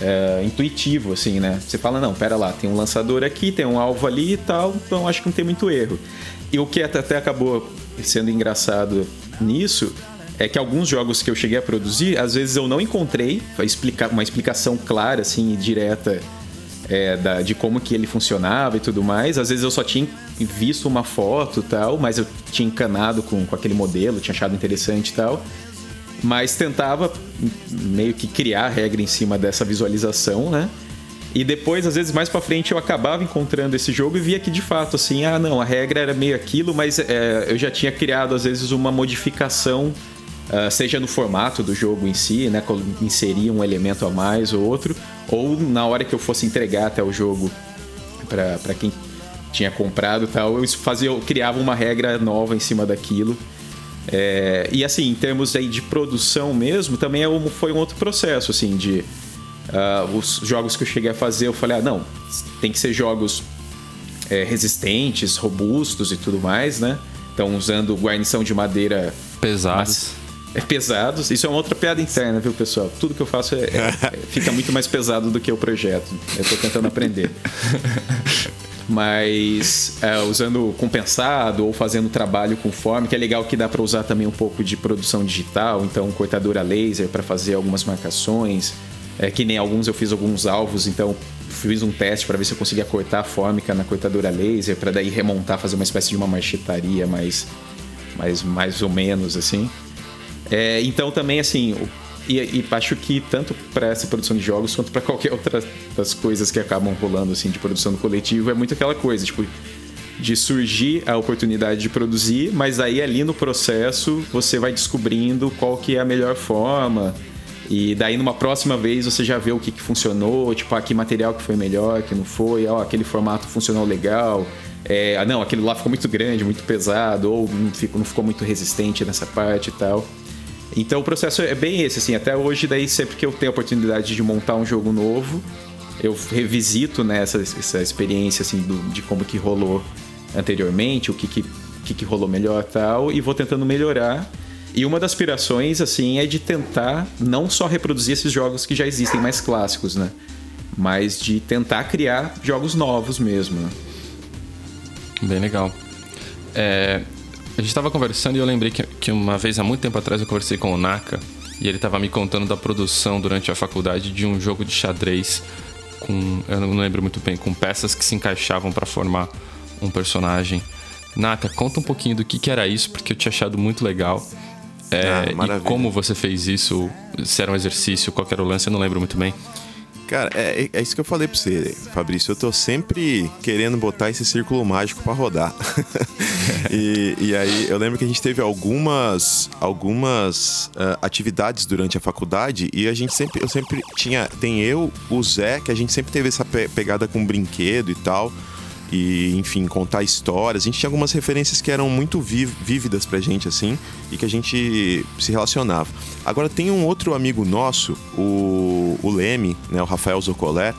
é, intuitivo, assim, né? Você fala, não, pera lá, tem um lançador aqui, tem um alvo ali e tal, então acho que não tem muito erro. E o que até acabou sendo engraçado nisso é que alguns jogos que eu cheguei a produzir, às vezes eu não encontrei uma explicação clara, assim, direta é, da, de como que ele funcionava e tudo mais. Às vezes eu só tinha visto uma foto tal, mas eu tinha encanado com, com aquele modelo, tinha achado interessante e tal. Mas tentava meio que criar a regra em cima dessa visualização, né? E depois, às vezes, mais para frente, eu acabava encontrando esse jogo e via que de fato, assim, ah, não, a regra era meio aquilo, mas é, eu já tinha criado, às vezes, uma modificação, uh, seja no formato do jogo em si, né, inserir um elemento a mais ou outro, ou na hora que eu fosse entregar até o jogo para quem tinha comprado tal, eu fazia, eu criava uma regra nova em cima daquilo. É, e assim, em termos aí de produção mesmo, também é foi um outro processo, assim, de Uh, os jogos que eu cheguei a fazer, eu falei, ah, não, tem que ser jogos é, resistentes, robustos e tudo mais, né? Então, usando guarnição de madeira... Pesados. É pesados. Isso é uma outra piada interna, viu, pessoal? Tudo que eu faço é, é, *laughs* fica muito mais pesado do que o projeto. Eu tô tentando aprender. *laughs* Mas é, usando compensado ou fazendo trabalho com forma, que é legal que dá para usar também um pouco de produção digital, então cortadora laser para fazer algumas marcações, é, que nem alguns eu fiz alguns alvos, então fiz um teste para ver se eu conseguia cortar a fórmica na cortadora laser, para daí remontar, fazer uma espécie de uma marchetaria mais, mais, mais ou menos assim. É, então também assim, e, e, acho que tanto para essa produção de jogos quanto para qualquer outra das coisas que acabam rolando assim de produção do coletivo é muito aquela coisa, tipo de surgir a oportunidade de produzir, mas aí ali no processo você vai descobrindo qual que é a melhor forma, e daí numa próxima vez você já vê o que, que funcionou, tipo, ah, material que foi melhor, que não foi, ó, aquele formato funcionou legal. É, ah, não, aquele lá ficou muito grande, muito pesado, ou não ficou, não ficou muito resistente nessa parte e tal. Então o processo é bem esse, assim, até hoje, daí sempre que eu tenho a oportunidade de montar um jogo novo, eu revisito né, essa, essa experiência assim, do, de como que rolou anteriormente, o que, que, que, que rolou melhor e tal, e vou tentando melhorar e uma das aspirações, assim, é de tentar não só reproduzir esses jogos que já existem mais clássicos, né? Mas de tentar criar jogos novos mesmo, né? Bem legal. É, a gente estava conversando e eu lembrei que, que uma vez, há muito tempo atrás, eu conversei com o Naka e ele estava me contando da produção durante a faculdade de um jogo de xadrez com, eu não lembro muito bem, com peças que se encaixavam para formar um personagem. Naka, conta um pouquinho do que, que era isso, porque eu tinha achado muito legal. É, ah, e como você fez isso? Se era um exercício, qual era o lance? Eu não lembro muito bem. Cara, é, é, isso que eu falei pra você, Fabrício. Eu tô sempre querendo botar esse círculo mágico para rodar. *laughs* e, e, aí, eu lembro que a gente teve algumas, algumas uh, atividades durante a faculdade e a gente sempre, eu sempre tinha, tem eu, o Zé, que a gente sempre teve essa pe pegada com brinquedo e tal e, enfim, contar histórias. A gente tinha algumas referências que eram muito vívidas pra gente, assim, e que a gente se relacionava. Agora, tem um outro amigo nosso, o, o Leme, né, o Rafael Zocolé,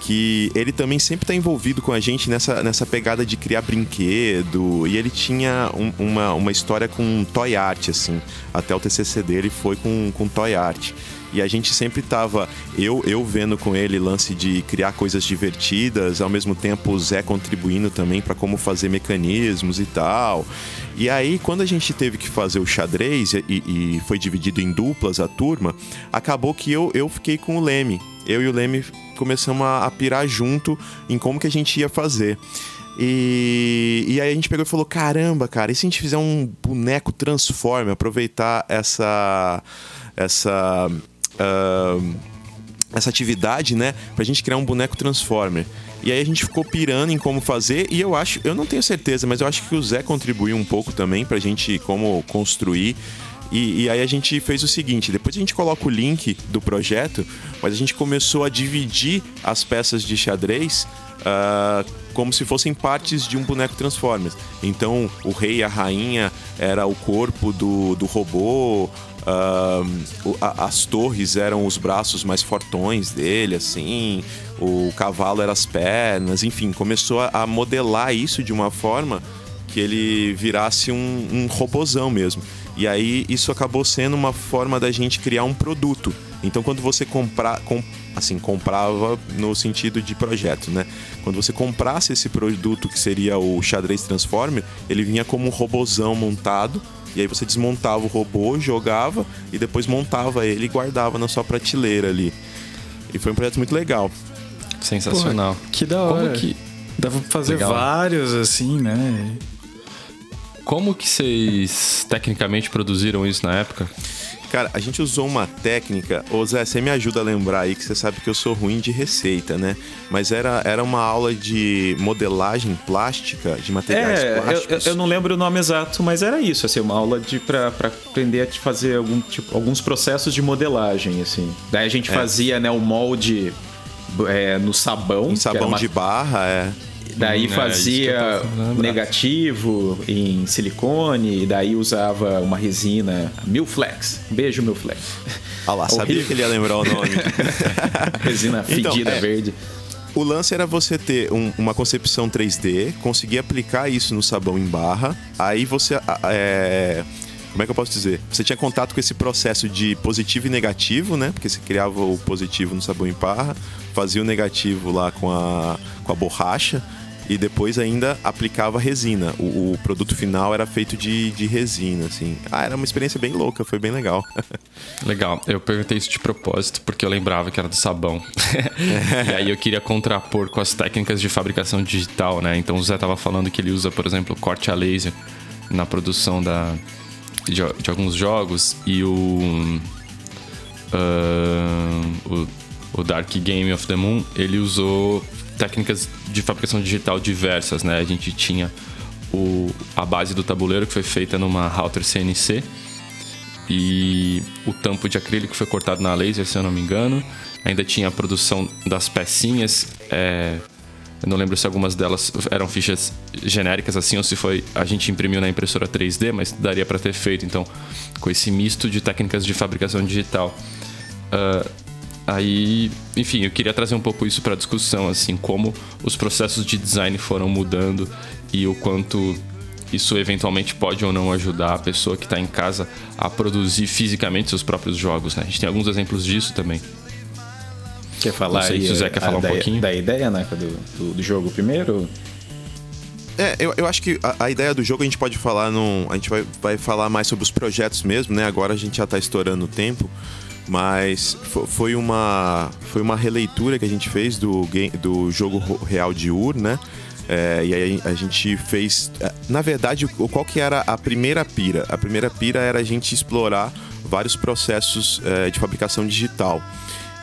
que ele também sempre está envolvido com a gente nessa, nessa pegada de criar brinquedo. E ele tinha um, uma, uma história com toy art, assim. Até o TCC dele foi com, com toy art. E a gente sempre tava, eu, eu vendo com ele lance de criar coisas divertidas, ao mesmo tempo o Zé contribuindo também para como fazer mecanismos e tal. E aí, quando a gente teve que fazer o xadrez e, e foi dividido em duplas a turma, acabou que eu, eu fiquei com o Leme. Eu e o Leme começamos a, a pirar junto em como que a gente ia fazer. E, e aí a gente pegou e falou: caramba, cara, e se a gente fizer um boneco transforme, aproveitar essa. essa uh, essa atividade, né? Pra gente criar um boneco Transformer. E aí a gente ficou pirando em como fazer, e eu acho, eu não tenho certeza, mas eu acho que o Zé contribuiu um pouco também pra gente como construir. E, e, aí a gente fez o seguinte: depois a gente coloca o link do projeto, mas a gente começou a dividir as peças de xadrez uh, como se fossem partes de um boneco Transformers. Então o rei e a rainha era o corpo do, do robô, Uh, as torres eram os braços mais fortões dele, assim, o cavalo eram as pernas, enfim, começou a, modelar isso de uma forma que ele virasse um, um robozão mesmo. E aí isso acabou sendo uma forma da gente criar um produto. Então quando você comprar, com, assim, comprava no sentido de projeto, né? Quando você comprasse esse produto que seria o xadrez Transformer, ele vinha como um robozão montado e aí você desmontava o robô, jogava e depois montava ele e guardava na sua prateleira ali. E foi um projeto muito legal. Sensacional. que da hora. Como que... Dava pra fazer legal. vários assim, né? Como que vocês tecnicamente produziram isso na época? Cara, a gente usou uma técnica. Ô Zé, você me ajuda a lembrar aí que você sabe que eu sou ruim de receita, né? Mas era, era uma aula de modelagem plástica, de materiais é, plásticos. Eu, eu não lembro o nome exato, mas era isso, assim, uma aula de para aprender a fazer algum, tipo, alguns processos de modelagem, assim. Daí a gente é. fazia, né, o molde é, no sabão. Em sabão uma... de barra, é. Daí hum, é, fazia negativo em silicone, e daí usava uma resina Milflex. Beijo, Milflex. Ah lá, sabia que ele ia lembrar o nome. *laughs* *laughs* resina então, fedida então, é, verde. O lance era você ter um, uma concepção 3D, conseguir aplicar isso no sabão em barra, aí você. É, como é que eu posso dizer? Você tinha contato com esse processo de positivo e negativo, né? Porque você criava o positivo no sabão em barra, fazia o negativo lá com a, com a borracha e depois ainda aplicava resina. O, o produto final era feito de, de, resina, assim. Ah, era uma experiência bem louca, foi bem legal. *laughs* legal. Eu perguntei isso de propósito porque eu lembrava que era do sabão. *laughs* e aí eu queria contrapor com as técnicas de fabricação digital, né? Então o Zé tava falando que ele usa, por exemplo, corte a laser na produção da, de, de alguns jogos e o, uh, o o Dark Game of the Moon, ele usou técnicas de fabricação digital diversas, né? A gente tinha o, a base do tabuleiro que foi feita numa router CNC e o tampo de acrílico foi cortado na laser, se eu não me engano. Ainda tinha a produção das pecinhas. É, eu não lembro se algumas delas eram fichas genéricas assim ou se foi a gente imprimiu na impressora 3D, mas daria para ter feito. Então, com esse misto de técnicas de fabricação digital. Uh, Aí, enfim, eu queria trazer um pouco isso para discussão, assim, como os processos de design foram mudando e o quanto isso eventualmente pode ou não ajudar a pessoa que está em casa a produzir fisicamente seus próprios jogos, né? A gente tem alguns exemplos disso também. Quer falar sei aí, se o Zé quer falar um da, pouquinho? Da ideia, né, do, do, do jogo primeiro? É, eu, eu acho que a, a, ideia do jogo a gente pode falar num. A gente vai, vai falar mais sobre os projetos mesmo, né? Agora a gente já está estourando o tempo. Mas foi uma, foi uma releitura que a gente fez do, game, do jogo real de Ur, né? É, e aí a gente fez. É, na verdade, qual que era a primeira pira? A primeira pira era a gente explorar vários processos é, de fabricação digital.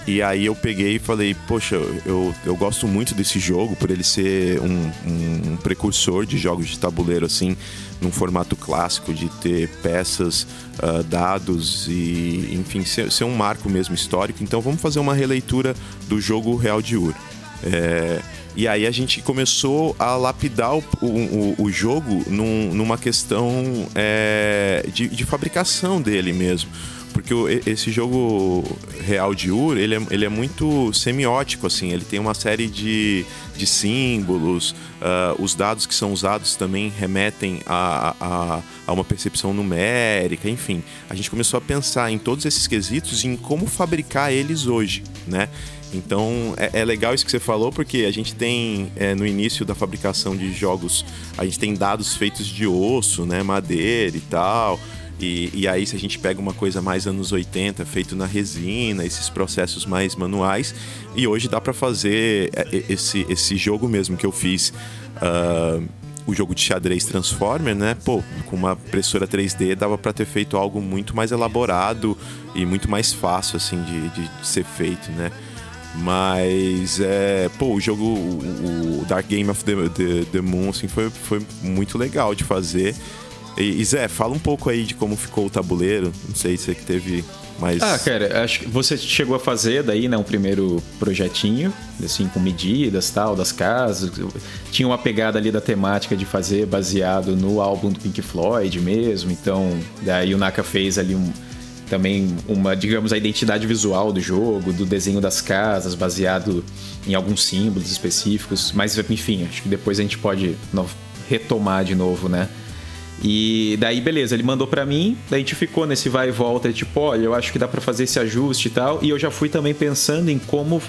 E aí eu peguei e falei, poxa, eu, eu gosto muito desse jogo por ele ser um, um, precursor de jogos de tabuleiro assim, num formato clássico de ter peças, uh, dados e, enfim, ser, ser, um marco mesmo histórico. Então vamos fazer uma releitura do jogo Real de Ur. É, e aí a gente começou a lapidar o, o, o jogo num, numa questão é, de, de fabricação dele mesmo porque esse jogo real de Ur, ele é, ele é muito semiótico, assim, ele tem uma série de, de símbolos, uh, os dados que são usados também remetem a, a, a, uma percepção numérica, enfim. A gente começou a pensar em todos esses quesitos e em como fabricar eles hoje, né? Então é, é, legal isso que você falou, porque a gente tem é, no início da fabricação de jogos, a gente tem dados feitos de osso, né, madeira e tal. E, e, aí, se a gente pega uma coisa mais anos 80, feito na resina, esses processos mais manuais, e hoje dá para fazer é, esse, esse jogo mesmo que eu fiz. Uh, o jogo de xadrez Transformer, né? Pô, com uma impressora 3D dava para ter feito algo muito mais elaborado e muito mais fácil, assim, de, de ser feito, né? Mas, é, pô, o jogo, o, o Dark Game of the, the, the Moon, assim, foi, foi muito legal de fazer. E, e Zé, fala um pouco aí de como ficou o tabuleiro. Não sei se você que teve mais. Ah, cara, acho que você chegou a fazer daí, né, um primeiro projetinho, assim, com medidas tal, das casas. Tinha uma pegada ali da temática de fazer baseado no álbum do Pink Floyd mesmo. Então, daí o Naka fez ali um também uma, digamos, a identidade visual do jogo, do desenho das casas, baseado em alguns símbolos específicos. Mas, enfim, acho que depois a gente pode retomar de novo, né? E daí, beleza, ele mandou para mim, daí a gente ficou nesse vai e volta, tipo, olha, eu acho que dá para fazer esse ajuste e tal. E eu já fui também pensando em como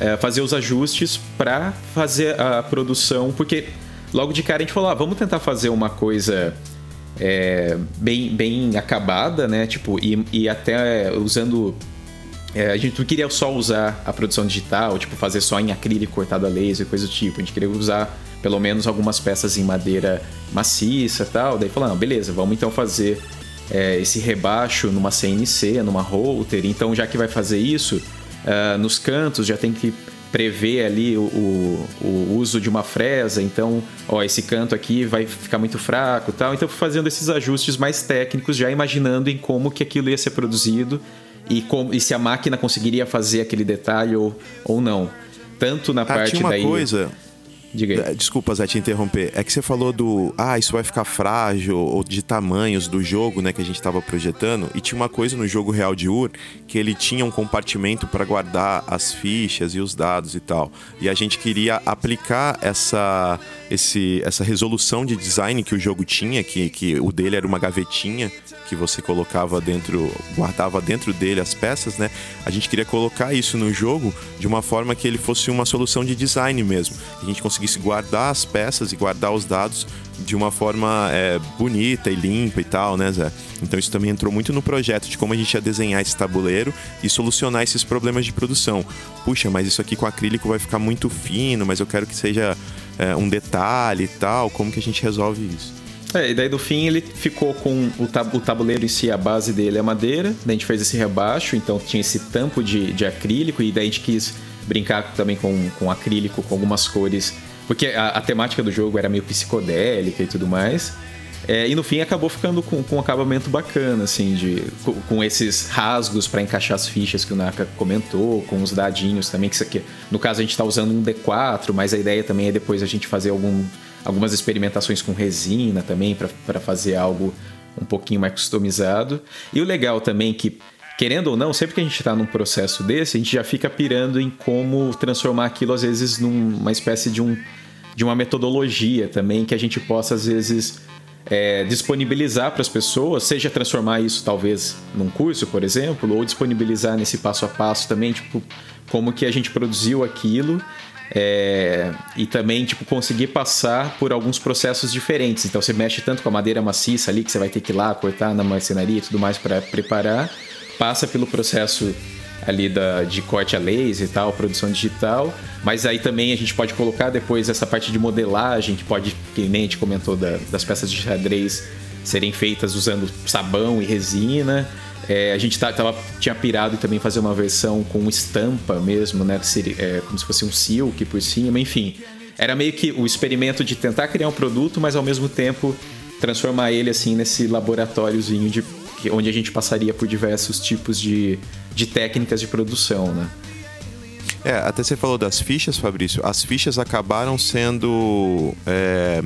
é, fazer os ajustes para fazer a produção, porque logo de cara a gente falou, ah, vamos tentar fazer uma coisa é, bem, bem acabada, né? Tipo, e, e até usando. É, a gente não queria só usar a produção digital, tipo, fazer só em acrílico cortado a laser, coisa do tipo. A gente queria usar pelo menos algumas peças em madeira maciça e tal. Daí falando, ah, beleza, vamos então fazer é, esse rebaixo numa CNC, numa router. Então, já que vai fazer isso, uh, nos cantos já tem que prever ali o, o, o, uso de uma fresa, então, ó, esse canto aqui vai ficar muito fraco tal. Então, fazendo esses ajustes mais técnicos, já imaginando em como que aquilo ia ser produzido e, como, e se a máquina conseguiria fazer aquele detalhe ou, ou não. Tanto na ah, parte tinha uma daí... coisa Diga aí. É, desculpa, Zé, te interromper. É que você falou do. Ah, isso vai ficar frágil, ou de tamanhos do jogo, né, que a gente estava projetando. E tinha uma coisa no jogo real de Ur que ele tinha um compartimento para guardar as fichas e os dados e tal. E a gente queria aplicar essa, esse, essa resolução de design que o jogo tinha, que, que o dele era uma gavetinha que você colocava dentro, guardava dentro dele as peças, né? A gente queria colocar isso no jogo de uma forma que ele fosse uma solução de design mesmo. A gente conseguisse guardar as peças e guardar os dados de uma forma é, bonita e limpa e tal, né, Zé? Então isso também entrou muito no projeto de como a gente ia desenhar esse tabuleiro e solucionar esses problemas de produção. Puxa, mas isso aqui com acrílico vai ficar muito fino, mas eu quero que seja é, um detalhe e tal. Como que a gente resolve isso? É, e daí do fim ele ficou com o, tab o tabuleiro em si, a base dele é madeira, daí a gente fez esse rebaixo, então tinha esse tampo de, de acrílico, e daí a gente quis brincar também com, com acrílico, com algumas cores, porque a, a temática do jogo era meio psicodélica e tudo mais. É, e no fim acabou ficando com, com um acabamento bacana, assim, de, com, com esses rasgos para encaixar as fichas que o Naka comentou, com os dadinhos também, que isso aqui, no caso a gente está usando um D4, mas a ideia também é depois a gente fazer algum algumas experimentações com resina também para fazer algo um pouquinho mais customizado. E o legal também que querendo ou não, sempre que a gente está num processo desse, a gente já fica pirando em como transformar aquilo às vezes numa espécie de um de uma metodologia também que a gente possa às vezes é, disponibilizar para as pessoas, seja transformar isso talvez num curso, por exemplo, ou disponibilizar nesse passo a passo também, tipo, como que a gente produziu aquilo é, e também tipo conseguir passar por alguns processos diferentes. Então você mexe tanto com a madeira maciça ali que você vai ter que ir lá cortar na marcenaria e tudo mais para preparar, passa pelo processo ali da, de corte a laser e tal, produção digital, mas aí também a gente pode colocar depois essa parte de modelagem que pode, que nem a gente comentou da, das peças de xadrez serem feitas usando sabão e resina. É, a gente tá, tava, tinha pirado também fazer uma versão com estampa mesmo, né? É, como se fosse um silk por cima, enfim. Era meio que o experimento de tentar criar um produto, mas ao mesmo tempo transformar ele assim nesse laboratóriozinho de onde a gente passaria por diversos tipos de, de técnicas de produção, né? É, até você falou das fichas, Fabrício. As fichas acabaram sendo é,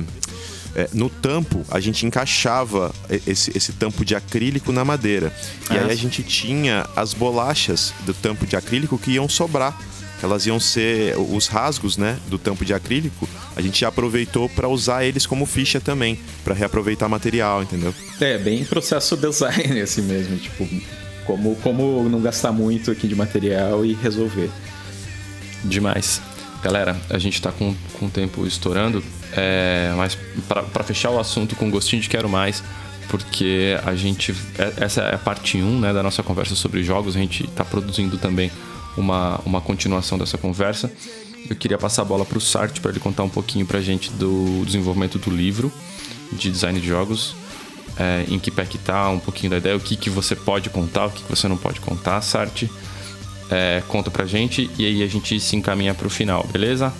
é, no tampo, a gente encaixava esse, esse tampo de acrílico na madeira. E aí a gente tinha as bolachas do tampo de acrílico que iam sobrar. Elas iam ser os rasgos, né, do tampo de acrílico. A gente já aproveitou para usar eles como ficha também, para reaproveitar material, entendeu? É, bem processo design *laughs* assim mesmo, tipo, como como não gastar muito aqui de material e resolver. Demais. Galera, a gente tá com, com o tempo estourando. É, mas para fechar o assunto com gostinho de quero mais, porque a gente. É, essa é a parte 1 né, da nossa conversa sobre jogos, a gente está produzindo também uma, uma continuação dessa conversa. Eu queria passar a bola para o Sart para ele contar um pouquinho para a gente do desenvolvimento do livro de design de jogos, é, em que pé que tá, um pouquinho da ideia, o que, que você pode contar, o que, que você não pode contar, Sart. É, conta pra gente e aí a gente se encaminha para o final, beleza?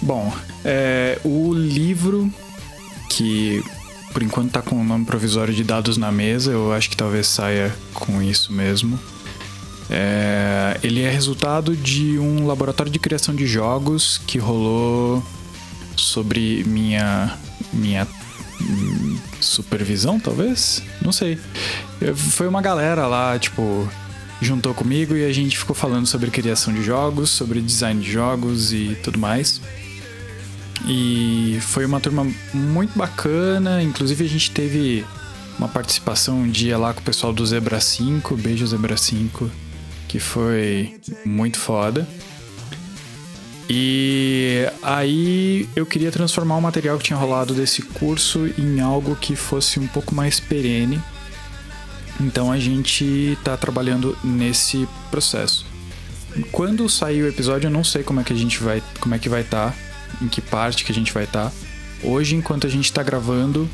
Bom, é, o livro que por enquanto tá com o nome provisório de dados na mesa, eu acho que talvez saia com isso mesmo. É, ele é resultado de um laboratório de criação de jogos que rolou sobre minha minha supervisão, talvez? Não sei. Foi uma galera lá, tipo, juntou comigo e a gente ficou falando sobre criação de jogos, sobre design de jogos e tudo mais. E foi uma turma muito bacana, inclusive a gente teve uma participação um dia lá com o pessoal do Zebra 5, beijo Zebra 5, que foi muito foda. E aí eu queria transformar o material que tinha rolado desse curso em algo que fosse um pouco mais perene. Então a gente está trabalhando nesse processo. Quando sair o episódio, eu não sei como é que a gente vai, como é que vai estar. Tá em que parte que a gente vai estar. Tá. Hoje, enquanto a gente está gravando,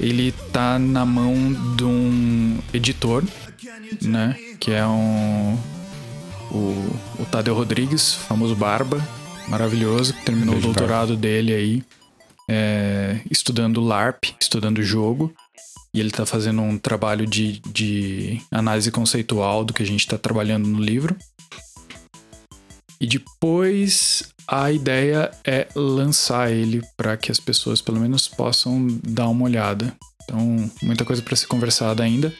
ele tá na mão de um editor, né? Que é um. O, o Tadeu Rodrigues, famoso Barba, maravilhoso, que terminou Beijo, o doutorado dele aí, é, estudando LARP, estudando jogo. E ele está fazendo um trabalho de, de análise conceitual do que a gente está trabalhando no livro. E depois a ideia é lançar ele para que as pessoas pelo menos possam dar uma olhada. Então, muita coisa para ser conversada ainda.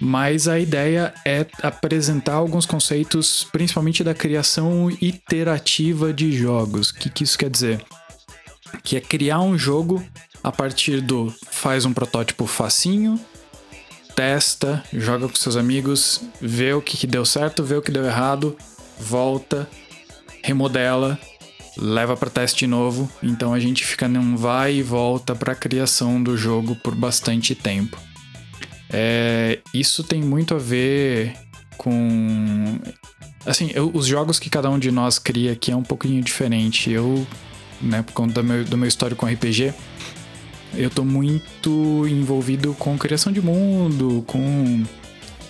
Mas a ideia é apresentar alguns conceitos, principalmente da criação iterativa de jogos. O que, que isso quer dizer? Que é criar um jogo a partir do faz um protótipo facinho, testa, joga com seus amigos, vê o que, que deu certo, vê o que deu errado, volta, remodela leva para teste novo, então a gente fica num vai e volta para a criação do jogo por bastante tempo. É, isso tem muito a ver com. Assim, eu, os jogos que cada um de nós cria aqui é um pouquinho diferente. Eu, né, por conta do meu, do meu histórico com RPG, eu tô muito envolvido com criação de mundo, com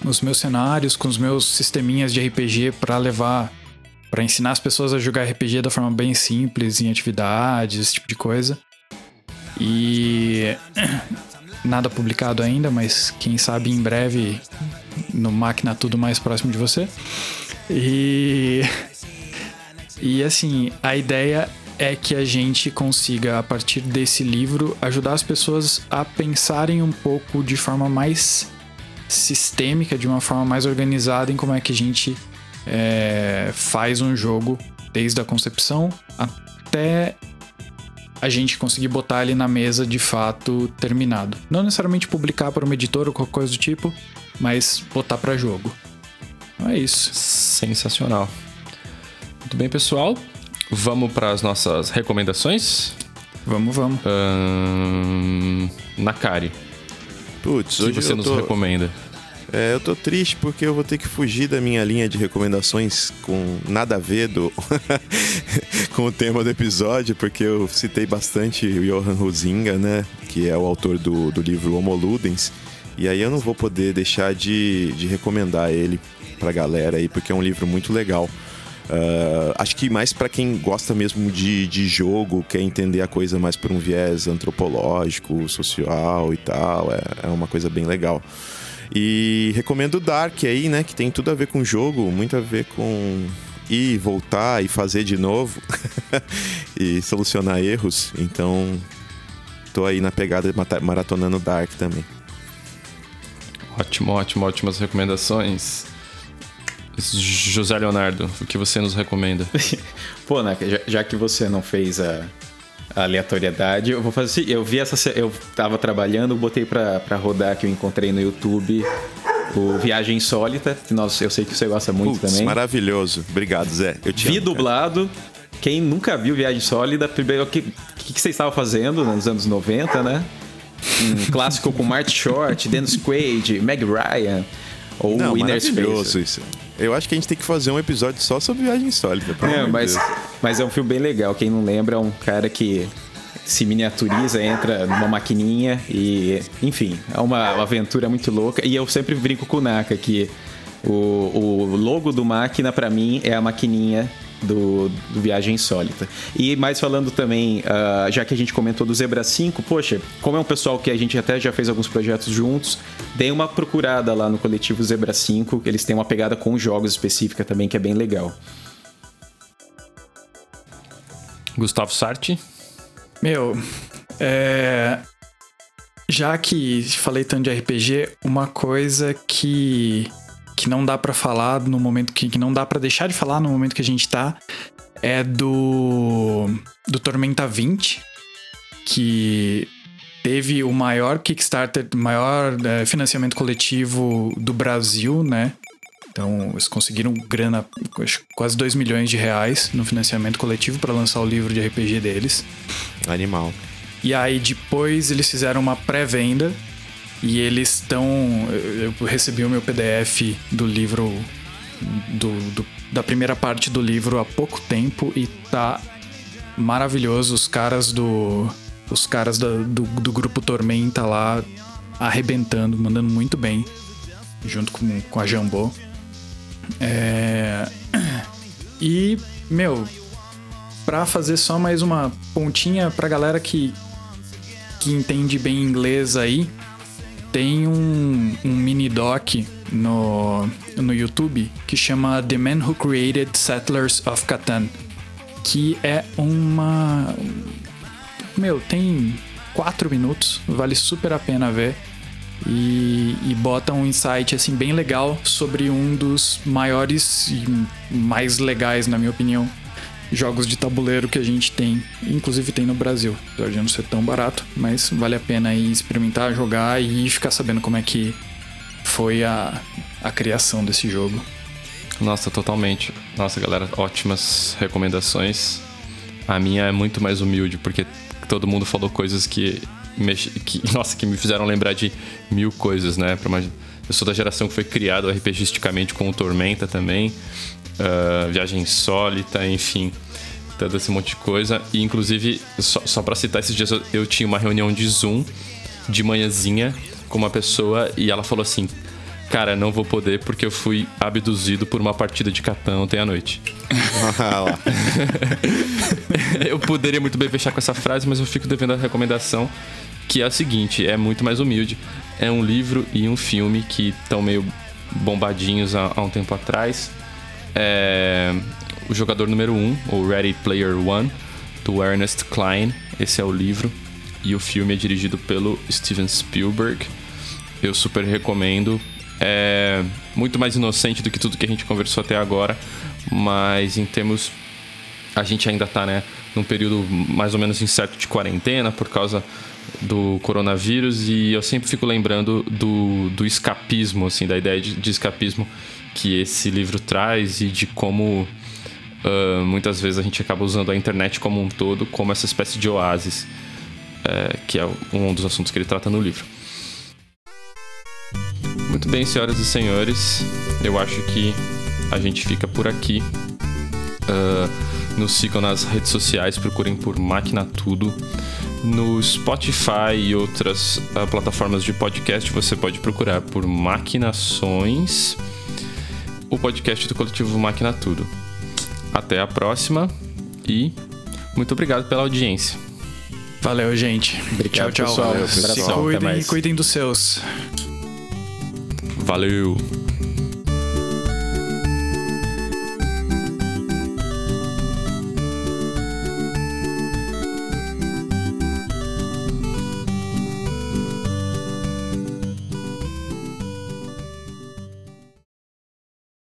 os meus cenários, com os meus sisteminhas de RPG para levar para ensinar as pessoas a jogar RPG da forma bem simples, em atividades, esse tipo de coisa. E nada publicado ainda, mas quem sabe em breve no Máquina Tudo mais próximo de você. E e assim, a ideia é que a gente consiga a partir desse livro ajudar as pessoas a pensarem um pouco de forma mais sistêmica, de uma forma mais organizada em como é que a gente é, faz um jogo desde a concepção até a gente conseguir botar ele na mesa de fato terminado. Não necessariamente publicar para uma editora ou qualquer coisa do tipo, mas botar para jogo. Então é isso. Sensacional. Muito bem, pessoal. Vamos para as nossas recomendações? Vamos, vamos. Hum, Nakari. Putz, o que você nos recomenda? É, eu tô triste porque eu vou ter que fugir da minha linha de recomendações com nada a ver do *laughs* com o tema do episódio, porque eu citei bastante o Johan Huizinga, né? Que é o autor do, do livro Homo Ludens. E aí eu não vou poder deixar de, de recomendar ele pra galera aí, porque é um livro muito legal. Uh, acho que mais para quem gosta mesmo de, de jogo, quer entender a coisa mais por um viés antropológico, social e tal, é, é uma coisa bem legal. E recomendo Dark aí, né? Que tem tudo a ver com o jogo, muito a ver com ir, voltar e fazer de novo *laughs* e solucionar erros. Então, tô aí na pegada maratonando Dark também. Ótimo, ótimo, ótimas recomendações. José Leonardo, o que você nos recomenda? *laughs* Pô, né, já, já, que você não fez a, aleatoriedade. Eu vou fazer assim, eu vi essa eu tava trabalhando, botei para rodar que eu encontrei no YouTube o Viagem Insólita, que nós, eu sei que você gosta muito Puts, também. maravilhoso. Obrigado, Zé. Eu te Vi amo, dublado. Quem nunca viu Viagem Sólida, primeiro, o que, que, que você estava fazendo nos anos 90, né? Um clássico com Marty Short, Dennis Quaid, Meg Ryan ou Não, Inner Space. isso. Eu acho que a gente tem que fazer um episódio só sobre viagem sólida. É, mas, mas é um filme bem legal. Quem não lembra, é um cara que se miniaturiza, entra numa maquininha e, enfim, é uma, uma aventura muito louca. E eu sempre brinco com o Naka que o, o logo do máquina para mim é a maquininha do, do Viagem Insólita. E mais falando também, uh, já que a gente comentou do Zebra 5, poxa, como é um pessoal que a gente até já fez alguns projetos juntos, dei uma procurada lá no coletivo Zebra 5, eles têm uma pegada com jogos específica também, que é bem legal. Gustavo Sarti? Meu, é... já que falei tanto de RPG, uma coisa que que não dá para falar no momento que, que não dá para deixar de falar no momento que a gente tá é do do Tormenta 20, que teve o maior Kickstarter, maior é, financiamento coletivo do Brasil, né? Então, eles conseguiram grana, quase 2 milhões de reais no financiamento coletivo para lançar o livro de RPG deles. Animal. E aí, depois, eles fizeram uma pré-venda e eles estão. Eu recebi o meu PDF do livro. Do, do, da primeira parte do livro há pouco tempo e tá maravilhoso. Os caras do, os caras do, do, do grupo Tormenta lá arrebentando, mandando muito bem, junto com, com a Jambô. É... E, meu, pra fazer só mais uma pontinha pra galera que, que entende bem inglês aí, tem um, um mini doc no, no YouTube que chama The Man Who Created Settlers of Catan, que é uma. Meu, tem quatro minutos, vale super a pena ver. E, e, bota um insight assim bem legal sobre um dos maiores e mais legais, na minha opinião, jogos de tabuleiro que a gente tem, inclusive tem no Brasil. Apesar de não ser tão barato, mas vale a pena aí experimentar, jogar e ficar sabendo como é que foi a, a criação desse jogo. Nossa, totalmente. Nossa, galera, ótimas recomendações. A minha é muito mais humilde, porque todo mundo falou coisas que, me, que *laughs* nossa, que me fizeram lembrar de mil coisas, né? Eu sou da geração que foi criado RPGisticamente com o Tormenta também, uh, Viagem Insólita, enfim, todo esse monte de coisa. E inclusive, só, só para citar esses dias, eu, eu tinha uma reunião de Zoom de manhãzinha com uma pessoa e ela falou assim: Cara, não vou poder porque eu fui abduzido por uma partida de Catan ontem à noite. *laughs* *laughs* eu poderia muito bem fechar com essa frase, mas eu fico devendo a recomendação, que é a seguinte: é muito mais humilde. É um livro e um filme que estão meio bombadinhos há, há, um tempo atrás. É o jogador número 1, um, o Ready Player One, do Ernest Klein. Esse é o livro. E o filme é dirigido pelo Steven Spielberg eu super recomendo. É muito mais inocente do que tudo que a gente conversou até agora, mas em termos. A gente ainda tá, né, num período mais ou menos incerto de quarentena por causa do coronavírus e eu sempre fico lembrando do, do escapismo, assim, da ideia de, de escapismo que esse livro traz e de como uh, muitas vezes a gente acaba usando a internet como um todo como essa espécie de oásis, uh, que é um dos assuntos que ele trata no livro. Muito bem, senhoras e senhores, eu acho que a gente fica por aqui. Uh, nos sigam nas redes sociais, procurem por Máquina Tudo. No Spotify e outras uh, plataformas de podcast, você pode procurar por Maquinações, o podcast do coletivo Máquina Tudo. Até a próxima e muito obrigado pela audiência. Valeu, gente. Obrigado, tchau, tchau. Pessoal. Se cuidem e cuidem dos seus. Valeu!